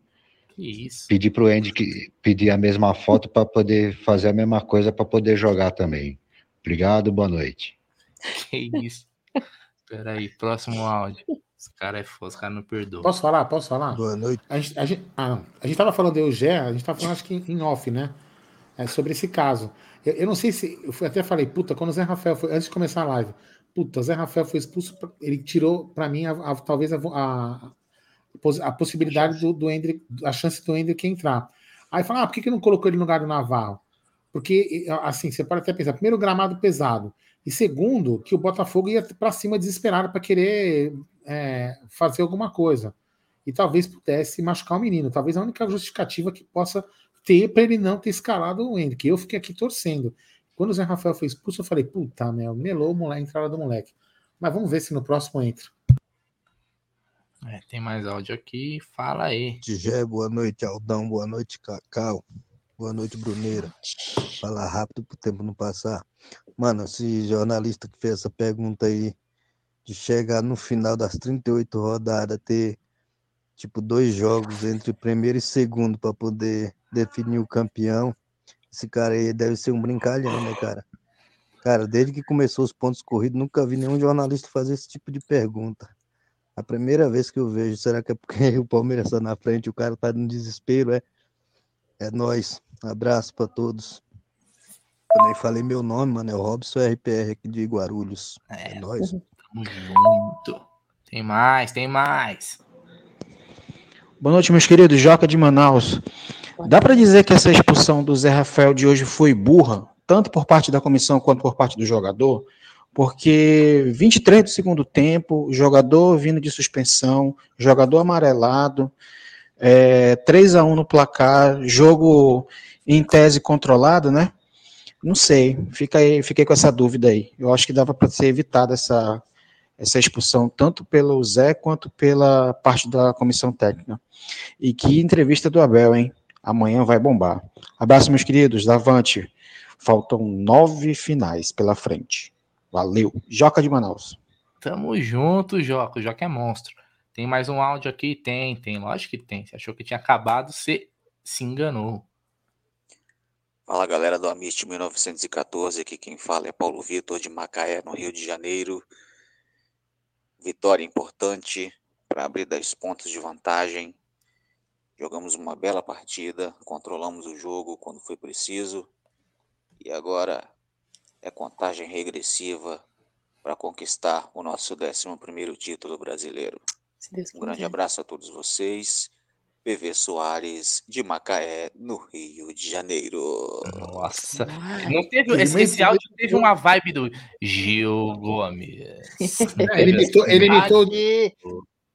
Isso. Pedir para o Andy pedir a mesma foto para poder fazer a mesma coisa para poder jogar também. Obrigado, boa noite. Que isso. Espera aí, próximo áudio. Esse cara é foda, esse cara não perdoa. Posso falar? Posso falar? Boa noite. A gente, a gente, ah. A gente tava falando do Eugé, a gente tava falando acho que em off, né? É, sobre esse caso. Eu, eu, não sei se. Eu até falei, puta, quando o Zé Rafael foi. Antes de começar a live, puta, o Zé Rafael foi expulso. Ele tirou, para mim, a, a, talvez a, a, a possibilidade do, do Hendrick, a chance do Hendrick entrar. Aí fala, ah, por que, que não colocou ele no lugar do Navarro? Porque, assim, você pode até pensar, primeiro, gramado pesado. E segundo, que o Botafogo ia para cima desesperado para querer é, fazer alguma coisa. E talvez pudesse machucar o menino. Talvez a única justificativa que possa ter para ele não ter escalado o Hendrick. Eu fiquei aqui torcendo. Quando o Zé Rafael foi expulso, eu falei, puta, meu, melou a entrada do moleque. Mas vamos ver se no próximo entra. É, tem mais áudio aqui, fala aí. Tijé, boa noite, Aldão, boa noite, Cacau. Boa noite, Bruneira. Fala rápido pro tempo não passar. Mano, esse jornalista que fez essa pergunta aí de chegar no final das 38 rodadas, ter tipo dois jogos entre primeiro e segundo para poder definir o campeão. Esse cara aí deve ser um brincalhão, né, cara? Cara, desde que começou os pontos corridos, nunca vi nenhum jornalista fazer esse tipo de pergunta. A primeira vez que eu vejo, será que é porque o Palmeiras está na frente, o cara tá no desespero, é? É nós. Abraço para todos. Também falei meu nome, mano, é o Robson RPR aqui de Guarulhos. É, é nós. Tamo junto. Tem mais, tem mais. Boa noite, meus queridos. Joca de Manaus. Dá para dizer que essa expulsão do Zé Rafael de hoje foi burra, tanto por parte da comissão quanto por parte do jogador? Porque 23 do segundo tempo, jogador vindo de suspensão, jogador amarelado, é, 3 a 1 no placar, jogo em tese controlado, né? Não sei, fica aí, fiquei com essa dúvida aí. Eu acho que dava para ser evitada essa, essa expulsão, tanto pelo Zé quanto pela parte da comissão técnica. E que entrevista do Abel, hein? Amanhã vai bombar. Abraço, meus queridos, davante. Faltam nove finais pela frente. Valeu. Joca de Manaus. Tamo junto, Joca. O Joca é monstro. Tem mais um áudio aqui? Tem, tem. Lógico que tem. Você achou que tinha acabado, você se enganou. Fala galera do Amist 1914, aqui quem fala é Paulo Vitor de Macaé, no Rio de Janeiro. Vitória importante para abrir 10 pontos de vantagem. Jogamos uma bela partida, controlamos o jogo quando foi preciso e agora é contagem regressiva para conquistar o nosso 11 título brasileiro. Um grande abraço a todos vocês. PV Soares de Macaé, no Rio de Janeiro. Nossa, não teve, esse, esse áudio teve uma vibe do Gil Gomes. É, ele imitou, ele imitou,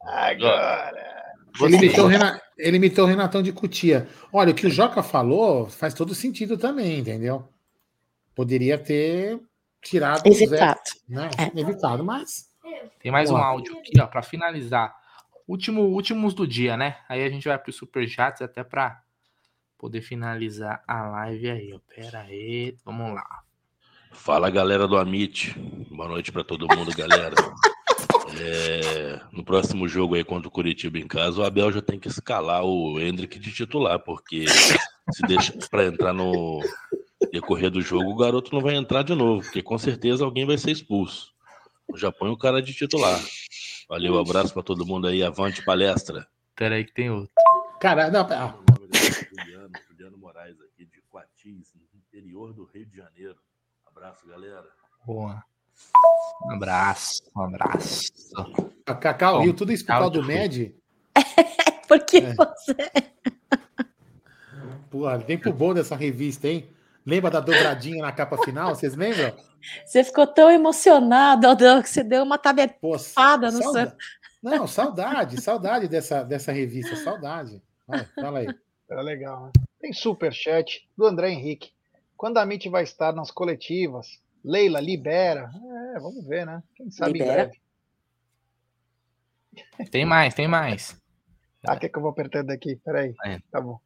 Agora. ele imitou, o Rena- ele imitou o Renatão de Cutia. Olha, o que o Joca falou faz todo sentido também, entendeu? Poderia ter tirado Evitado. extras, né? Evitado, mas. Tem mais um Boa. áudio aqui, ó, para finalizar. Último, últimos do dia, né? Aí a gente vai pro Superchats até para poder finalizar a live aí, ó. Pera aí, vamos lá. Fala galera do Amit, boa noite pra todo mundo, galera. É, no próximo jogo aí contra o Curitiba em casa, o Abel já tem que escalar o Hendrick de titular, porque se deixa pra entrar no decorrer do jogo, o garoto não vai entrar de novo, porque com certeza alguém vai ser expulso. Já põe o cara de titular. Valeu, abraço pra todo mundo aí, avante palestra. Pera aí que tem outro. Cara, não, ah, Juliano, Juliano Moraes aqui de Coatis, no interior do Rio de Janeiro. Abraço, galera. Boa. Um abraço, um abraço. a Cacau, Bom, viu tudo isso por causa do. MED? Porque É. você. Porra, tempo bom dessa revista, hein? Lembra da dobradinha na capa final? Vocês lembram? Você ficou tão emocionado, Aldão, que você deu uma tabetada no seu. Não, saudade, saudade dessa, dessa revista, saudade. Vai, fala aí. Era legal, né? Tem superchat do André Henrique. Quando a MIT vai estar nas coletivas? Leila, libera. É, vamos ver, né? Quem sabe Libera. em breve. Tem mais, tem mais. Ah, quer que eu vou apertando aqui? Peraí. É. Tá bom.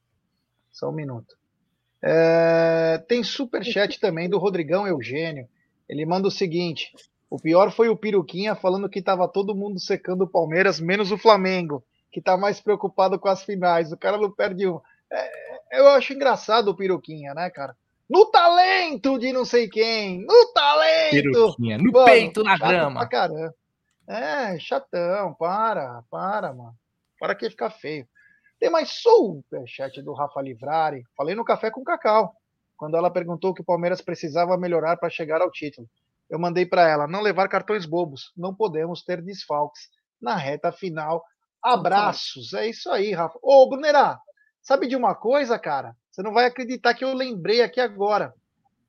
Só um minuto. É, tem superchat também do Rodrigão Eugênio. Ele manda o seguinte: o pior foi o Piruquinha falando que tava todo mundo secando o Palmeiras, menos o Flamengo, que tá mais preocupado com as finais. O cara não perde um. É, eu acho engraçado o Piruquinha, né, cara? No talento de não sei quem! No talento! No Mano, peito, na grama. pra caramba. É, chatão, para, para, mano. Para que ficar feio. Tem mais superchat do Rafa Livrari. Falei no Café com Cacau, quando ela perguntou o que o Palmeiras precisava melhorar para chegar ao título. Eu mandei para ela não levar cartões bobos. Não podemos ter desfalques na reta final. Abraços. É isso aí, Rafa. Ô, Brunerá, sabe de uma coisa, cara? Você não vai acreditar que eu lembrei aqui agora.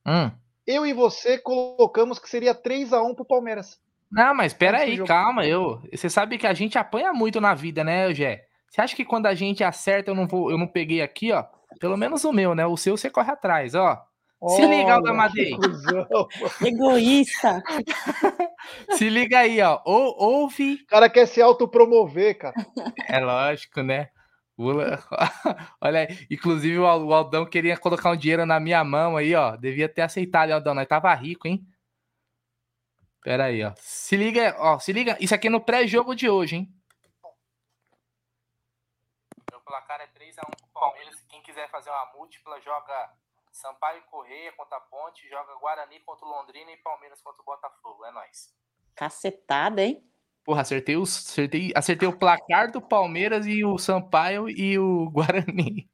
Hum. Eu e você colocamos que seria 3 a 1 pro Palmeiras. Não, mas pera Esse aí, jogo- calma, eu. Você sabe que a gente apanha muito na vida, né, Gé? Você acha que quando a gente acerta, eu não vou, eu não peguei aqui, ó? Pelo menos o meu, né? O seu você corre atrás, ó. Se liga, cuzão, mano. Egoísta. Se liga aí, ó. Ou, ouve. O cara quer se autopromover, cara. É lógico, né? Olha aí, inclusive o Al- o Aldão queria colocar um dinheiro na minha mão aí, ó. Devia ter aceitado, Aldão. Nós tava rico, hein? Pera aí, ó. Se liga, ó. Se liga. Isso aqui é no pré-jogo de hoje, hein? Placar é 3x1 pro Palmeiras. Quem quiser fazer uma múltipla, joga Sampaio e Correia contra a Ponte, joga Guarani contra o Londrina e Palmeiras contra o Botafogo. É nóis. Cacetada, hein? Porra, acertei, os, acertei, acertei o placar do Palmeiras e o Sampaio e o Guarani.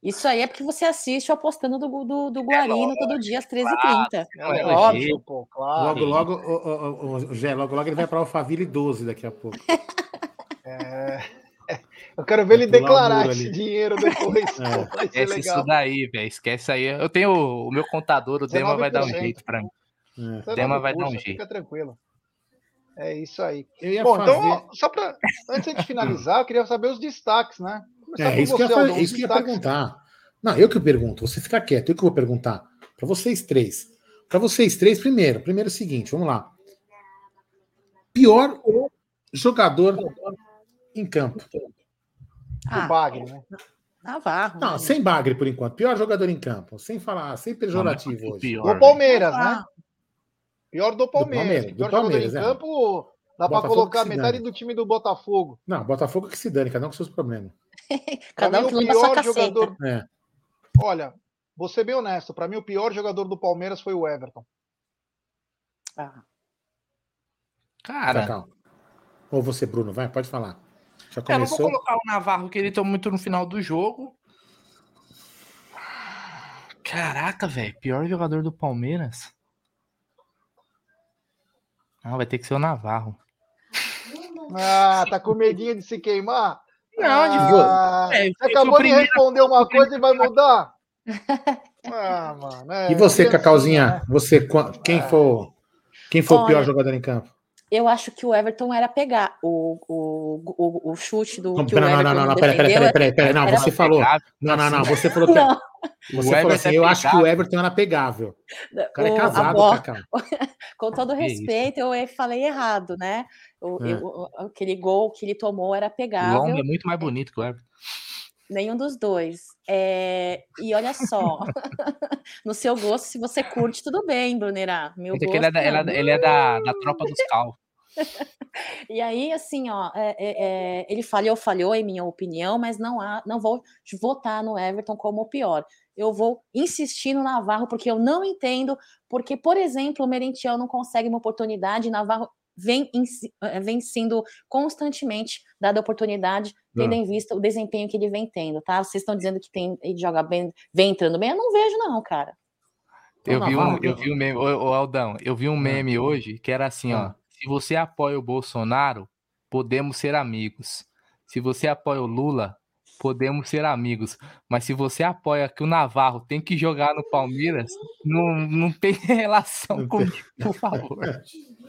Isso aí é porque você assiste o apostando do, do, do Guarino todo dia às 13h30. Claro, é óbvio, lógico. pô, claro. Logo, logo, o, o, o, o Gé, logo, logo ele vai para Alphaville 12 daqui a pouco. É, Eu quero ver ele pular o declarar esse ali. dinheiro depois. É. pô, Esquece legal. isso daí, velho. Esquece aí. Eu tenho o, o meu contador, o Dema vai dar um 19%. jeito pra mim. É. O Dema vai dar um jeito. Fica tranquilo. É isso aí. Eu ia Bom, então, fazer- ó, só para antes de finalizar, eu queria saber os destaques, né? Começar É isso que eu ia, você, Aldão, os isso que eu ia perguntar. Não, eu que pergunto. Você fica quieto, eu que vou perguntar. Para vocês três. Para vocês três, primeiro. Primeiro é o seguinte, vamos lá. Pior jogador em campo. O Bagre, né? Navarro. Não, sem bagre por enquanto. Pior jogador em campo. Sem falar, sem pejorativo hoje. Do Palmeiras, né? Pior do Palmeiras. Palmeiras, do Pior Palmeiras, jogador em é. campo, dá para colocar metade dane. do time do Botafogo. Não, Botafogo que se dane, cada um com seus problemas. Cada um que o pior jogador. É. Olha, vou ser bem honesto. Para mim, o pior jogador do Palmeiras foi o Everton. Ah. Cara. Ou você, Bruno, vai, pode falar. Já É, eu não vou começou? colocar o Navarro, que ele tomou muito no final do jogo. Caraca, velho. Pior jogador do Palmeiras. Não, vai ter que ser o Navarro. Ah, tá com medinho de se queimar? Não, de ah, É, Você acabou de responder uma coisa e vai mudar? Ah, mano. é, E você, Cacauzinha? né? Você, quem for, quem for o pior jogador em campo? Eu acho que o Everton era pegar o, o, o, o chute do Não, que o não, não, Everton não, não, defendeu. peraí, peraí, peraí, peraí, não, era- você falou. Não, não, não, você falou que. Não. Você O falou assim, é eu acho que o. Everton era pegável. O cara é O- casado, Cacau. Com todo respeito, eu falei errado, né? O, É. eu- o- aquele gol que ele tomou era O pegável. Long é muito mais bonito que o Everton. Nenhum dos dois. É, E olha só, no seu gosto, se você curte, tudo bem, Brunerá. Meu é, gosto, ele é, da, é, não. da- ele é da, da tropa dos cal. E aí, assim, ó, é- é- é, ele falhou, falhou, em minha opinião, mas não, há, não vou votar no Everton como o pior. Eu vou insistir no Navarro, porque eu não entendo, porque, por exemplo, o Merentiel não consegue uma oportunidade, Navarro vem, eh, vem sendo constantemente dada oportunidade, tendo Ah. em vista o desempenho que ele vem tendo, tá? Vocês estão dizendo que tem, ele joga bem, vem entrando bem, eu não vejo, não, cara. Eu vi, um, eu vi um meme, ô, ô, Aldão, eu vi um meme hoje que era assim, ó. Se você apoia o Bolsonaro, podemos ser amigos. Se você apoia o Lula, podemos ser amigos. Mas se você apoia que o Navarro tem que jogar no Palmeiras, não, não tem relação comigo, por favor.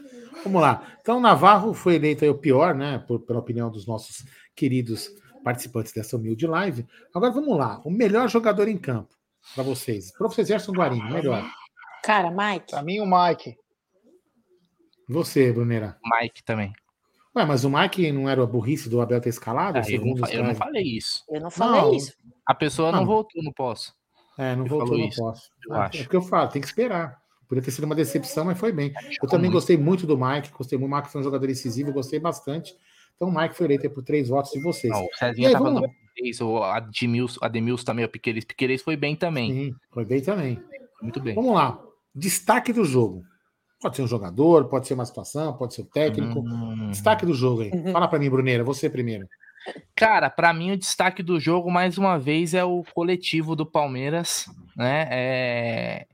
Vamos lá. Então, o Navarro foi eleito aí o pior, né? por- pela opinião dos nossos queridos participantes dessa humilde live. Agora vamos lá. O melhor jogador em campo para vocês. Professor Gerson Guarini, melhor. Cara, Mike. Pra mim, o Mike. Você, Brunera. Mike também. Ué, mas o Mike não era a burrice do Abel ter escalado? Ah, eu, não, eu não falei isso. Eu não falei Não. isso. A pessoa não Não. voltou no posso. É, não Ele voltou, não isso, posso. eu É, acho. É porque eu falo, tem que esperar. Podia ter sido uma decepção, mas foi bem. Eu Jogou também gostei muito do Mike, gostei muito. O Mike foi um jogador decisivo, eu gostei bastante. Então o Mike foi eleito por três votos de vocês. Não, o E Cezinha aí, tava vamos- dando três, o Ademilson, Ademilson também, o Piqueires. Piqueires foi bem também. Sim, foi bem também. Muito bem. Vamos lá. Destaque do jogo. Pode ser um jogador, pode ser uma situação, pode ser o técnico. Hum. Destaque do jogo aí. Fala pra mim, Bruneira, você primeiro. Cara, pra mim o destaque do jogo, mais uma vez, é o coletivo do Palmeiras, né? É,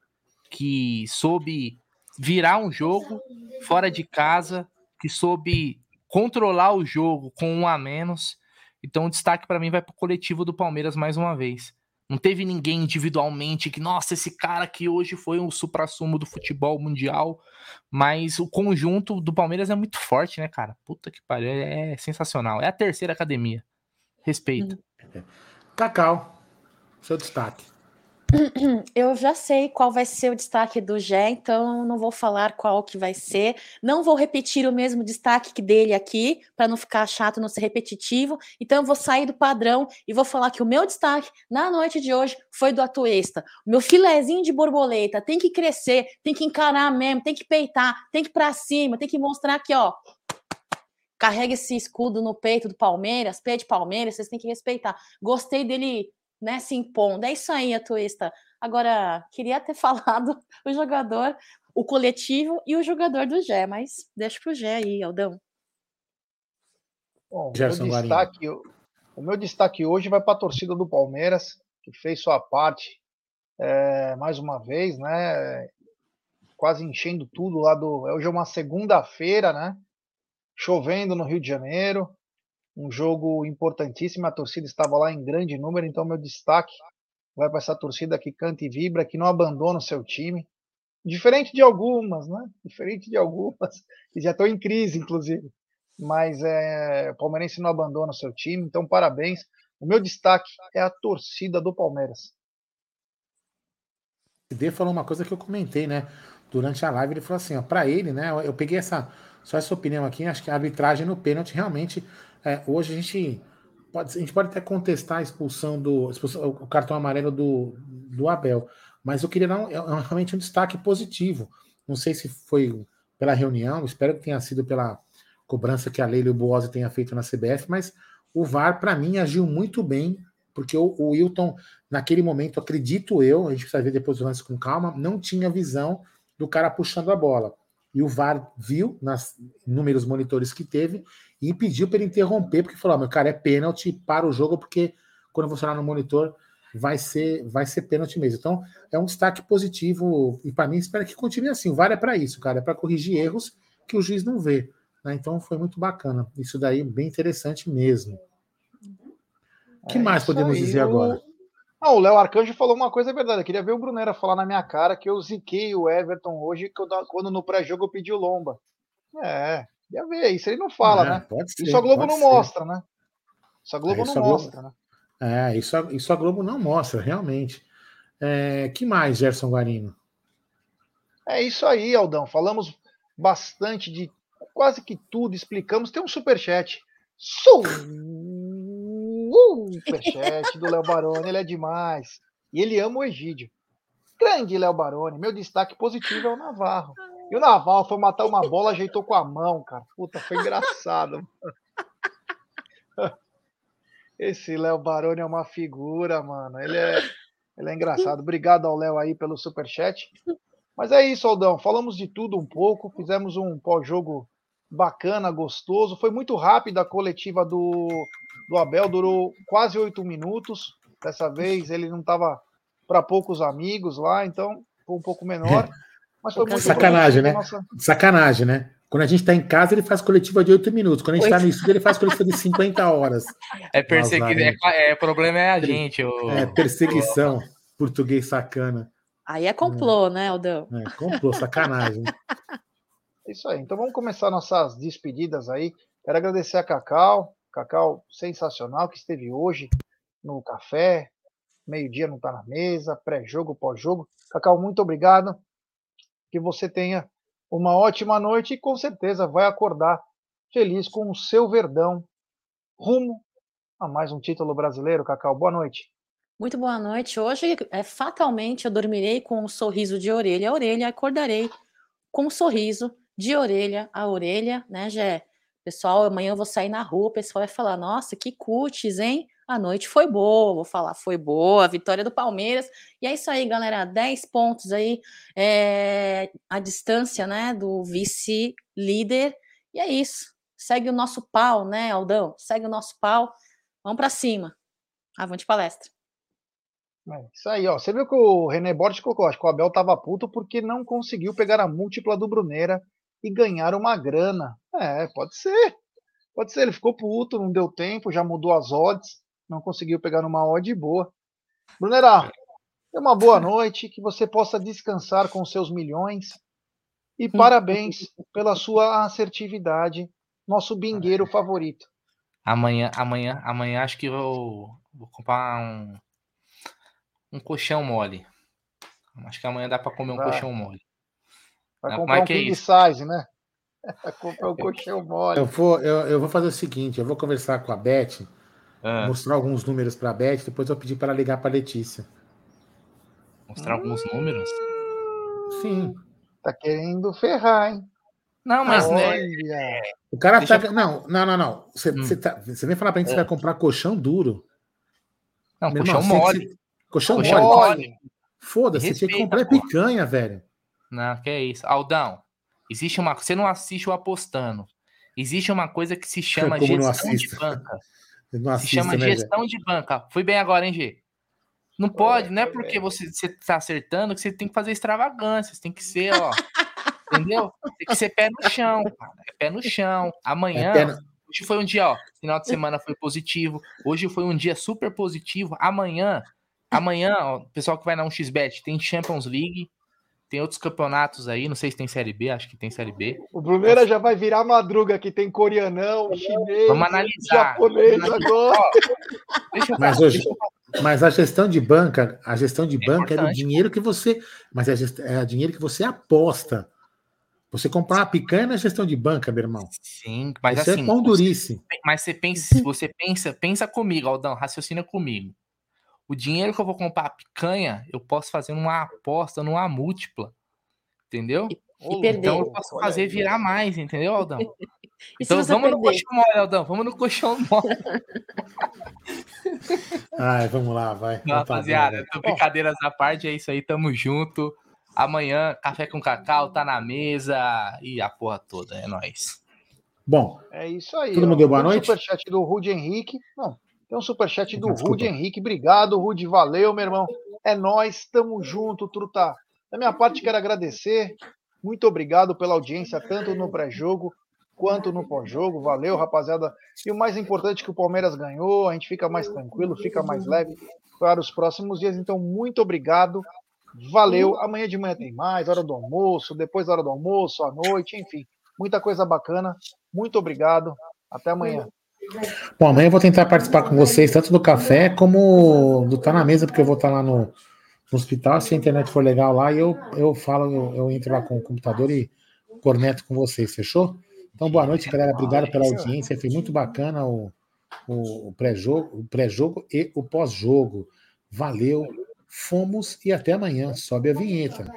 Que soube virar um jogo fora de casa, que soube controlar o jogo com um a menos. Então o destaque pra mim vai pro coletivo do Palmeiras mais uma vez. Não teve ninguém individualmente que, nossa, esse cara aqui hoje foi um supra-sumo do futebol mundial, mas o conjunto do Palmeiras é muito forte, né, cara? Puta que pariu, é sensacional. É a terceira academia. Respeito. Cacau, seu destaque. Eu já sei qual vai ser o destaque do Gé, então não vou falar qual que vai ser. Não vou repetir o mesmo destaque que dele aqui, para não ficar chato, não ser repetitivo. Então vou sair do padrão e vou falar que o meu destaque na noite de hoje foi do Atuesta. O meu filezinho de borboleta tem que crescer, tem que encarar mesmo, tem que peitar, tem que ir pra cima, tem que mostrar que, ó, carrega esse escudo no peito do Palmeiras, pé de Palmeiras, vocês têm que respeitar. Gostei dele, né, se impondo. É isso aí, Atuista. Agora, queria ter falado o jogador, o coletivo e o jogador do Gé, mas deixa pro Gé aí, Aldão. Bom, o meu, destaque, o meu destaque hoje vai para a torcida do Palmeiras, que fez sua parte é, mais uma vez, né? Quase enchendo tudo lá do. Hoje é uma segunda-feira, né? Chovendo no Rio de Janeiro. Um jogo importantíssimo. A torcida estava lá em grande número, então meu destaque vai para essa torcida que canta e vibra, que não abandona o seu time. Diferente de algumas, né? Diferente de algumas, que já estão em crise, inclusive mas é, o palmeirense não abandona o seu time, então parabéns. O meu destaque é a torcida do Palmeiras. O D falou uma coisa que eu comentei, né? Durante a live, ele falou assim, ó, para ele, né? Eu peguei essa só essa opinião aqui, acho que a arbitragem no pênalti realmente é, hoje a gente pode, a gente pode até contestar a expulsão do expulsão, o cartão amarelo do, do Abel, mas eu queria dar um, é, é realmente um destaque positivo. Não sei se foi pela reunião, espero que tenha sido pela cobrança que a Leila e o tenha feito na CBF, mas o VAR, para mim, agiu muito bem porque o, o Wilton, naquele momento, acredito eu, a gente precisa ver depois do lance com calma, não tinha visão do cara puxando a bola. E o VAR viu, nas inúmeros monitores que teve, e pediu para ele interromper, porque falou: ah, meu cara, é pênalti, para o jogo, porque quando você olhar no monitor, vai ser, vai ser pênalti mesmo. Então, é um destaque positivo, e para mim, espero que continue assim. O VAR é para isso, cara, é para corrigir erros que o juiz não vê. Né? Então, foi muito bacana. Isso daí, bem interessante mesmo. O que É mais podemos aí, dizer agora? Ah, o Léo Arcanjo falou uma coisa é verdade. Eu queria ver o Brunera falar na minha cara que eu ziquei o Everton hoje quando no pré-jogo eu pedi o Lomba. É, queria ver. Isso ele não fala, É, né? pode ser, isso a Globo não ser. mostra, né? Isso a Globo É, isso não a Globo- mostra, né? É, isso a, isso a Globo não mostra, realmente. É, que mais, Gerson Guarino? É isso aí, Aldão. Falamos bastante de quase que tudo, explicamos. Tem um superchat. Superchat do Léo Baroni, ele é demais. E ele ama o Egídio. Grande Léo Baroni. Meu destaque positivo é o Navarro. E o Navarro foi matar uma bola, ajeitou com a mão, cara. Puta, foi engraçado. Esse Léo Baroni é uma figura, mano. Ele é, ele é engraçado. Obrigado ao Léo aí pelo superchat. Mas é isso, Aldão. Falamos de tudo um pouco. Fizemos um pós-jogo bacana, gostoso. Foi muito rápido a coletiva do, do Abel, durou quase oito minutos. Dessa vez ele não estava para poucos amigos lá, então foi um pouco menor. Mas foi muito Sacanagem, né? nossa- Sacanagem, né? Quando a gente está em casa, ele faz coletiva de 8 minutos. Quando a gente está Oito. no estúdio, ele faz coletiva de 50 horas. É perseguido. É, é, o problema é a gente. O... É perseguição. Português sacana. Aí é complô, né, Aldão? É, complô, sacanagem. É Isso aí. Então vamos começar nossas despedidas aí. Quero agradecer a Cacau. Cacau sensacional que esteve hoje no café. Meio-dia não está na mesa, pré-jogo, pós-jogo. Cacau, muito obrigado. Que você tenha uma ótima noite e com certeza vai acordar feliz com o seu verdão rumo a mais um título brasileiro. Cacau, boa noite. Muito boa noite. Hoje, é, fatalmente, eu dormirei com um sorriso de orelha a orelha, acordarei com um sorriso de orelha a orelha, né, Gé? Pessoal, amanhã eu vou sair na rua, o pessoal vai falar: nossa, que cutis, hein? A noite foi boa, vou falar, foi boa, a vitória do Palmeiras. E é isso aí, galera, 10 pontos aí, é, a distância, né, do vice-líder. E é isso. Segue o nosso pau, né, Aldão? Segue o nosso pau. Vamos para cima. Avante palestra. É, isso aí, ó. Você viu que o René Borges colocou, acho que o Abel tava puto porque não conseguiu pegar a múltipla do Brunera e ganhar uma grana. É, pode ser. Pode ser, ele ficou puto, não deu tempo, já mudou as odds, não conseguiu pegar uma odd boa. Brunera, tenha uma boa noite, que você possa descansar com seus milhões. E parabéns pela sua assertividade, nosso bingueiro favorito. Amanhã, amanhã, amanhã acho que eu vou comprar um, um colchão mole. Acho que amanhã dá para comer um Vai. colchão mole. Vai Ah, comprar mas um é king size, né? Vai comprar um colchão mole. Eu vou, eu, eu vou fazer o seguinte: eu vou conversar com a Beth, Ah. mostrar alguns números para a Beth, depois eu vou pedir para ela ligar para a Letícia. Mostrar alguns números? Sim. Tá querendo ferrar, hein? Não, mas né, Olha. O cara Deixa tá. eu- Não, não, não, não. Você, você, tá- você vem falar pra gente que você É. vai comprar colchão duro. Não, Meu colchão irmão, mole. você- Colchão, Colchão mole. mole. Foda-se, você tinha que comprar porra. picanha, velho. Não, que é isso. Aldão, existe uma. Você não assiste o apostando. Existe uma coisa que se chama Como não gestão de assisto? banca. Não Se assisto, chama né, gestão de banca. Fui bem agora, hein, G? Não pode, não é porque você, você tá acertando que você tem que fazer extravagância. Você tem que ser, ó. entendeu? Tem que ser pé no chão, cara. É pé no chão. Amanhã. É no- Hoje foi um dia, ó. Final de semana foi positivo. Hoje foi um dia super positivo. Amanhã, amanhã, ó, o pessoal que vai na 1xBet tem Champions League. Tem outros campeonatos aí, não sei se tem Série B, acho que tem Série B. O Bruneira já vai virar madruga que tem coreanão, chinês, Vamos analisar. japonês Vamos agora. Deixa eu Mas hoje, mas a gestão de banca, a gestão de banca é do importante. dinheiro que você, mas é, gest- é o dinheiro que você aposta. Você comprar uma picanha na gestão de banca, meu irmão. Sim, mas Isso assim. é pão durice. Mas você pensa, se você pensa, pensa comigo, Aldão, raciocina comigo. O dinheiro que eu vou comprar a picanha, eu posso fazer numa aposta, numa múltipla. Entendeu? E perder. Então eu posso fazer virar mais, entendeu, Aldão? E Então vamos no perder? colchão mole, Aldão. Vamos no colchão mole. Ai, vamos lá, vai. Não, Então rapaziada, tô brincadeiras à parte, é isso aí, tamo junto. Amanhã, café com cacau tá na mesa e a porra toda, é nóis. Bom, É isso aí. Todo ó. mundo deu boa noite? superchat do Rude Henrique. Não, tem um superchat do Desculpa. Rude Henrique. Obrigado, Rude. Valeu, meu irmão. É nós, tamo junto, truta. Da minha parte, quero agradecer. Muito obrigado pela audiência, tanto no pré-jogo quanto no pós-jogo. Valeu, rapaziada. E o mais importante é que o Palmeiras ganhou, a gente fica mais tranquilo, fica mais leve para os próximos dias. Então, muito obrigado. Valeu. Amanhã de manhã tem mais, hora do almoço, depois da hora do almoço, à noite, enfim. Muita coisa bacana. Muito obrigado. Até amanhã. Bom, amanhã eu vou tentar participar com vocês, tanto do café como do Tá na Mesa, porque eu vou estar lá no, no hospital. Se a internet for legal lá, eu, eu falo, eu, eu entro lá com o computador e corneto com vocês, fechou? Então, boa noite, galera. Obrigado pela audiência. Foi muito bacana o, o, o pré-jogo, o pré-jogo e o pós-jogo. Valeu, fomos e até amanhã. Sobe a vinheta.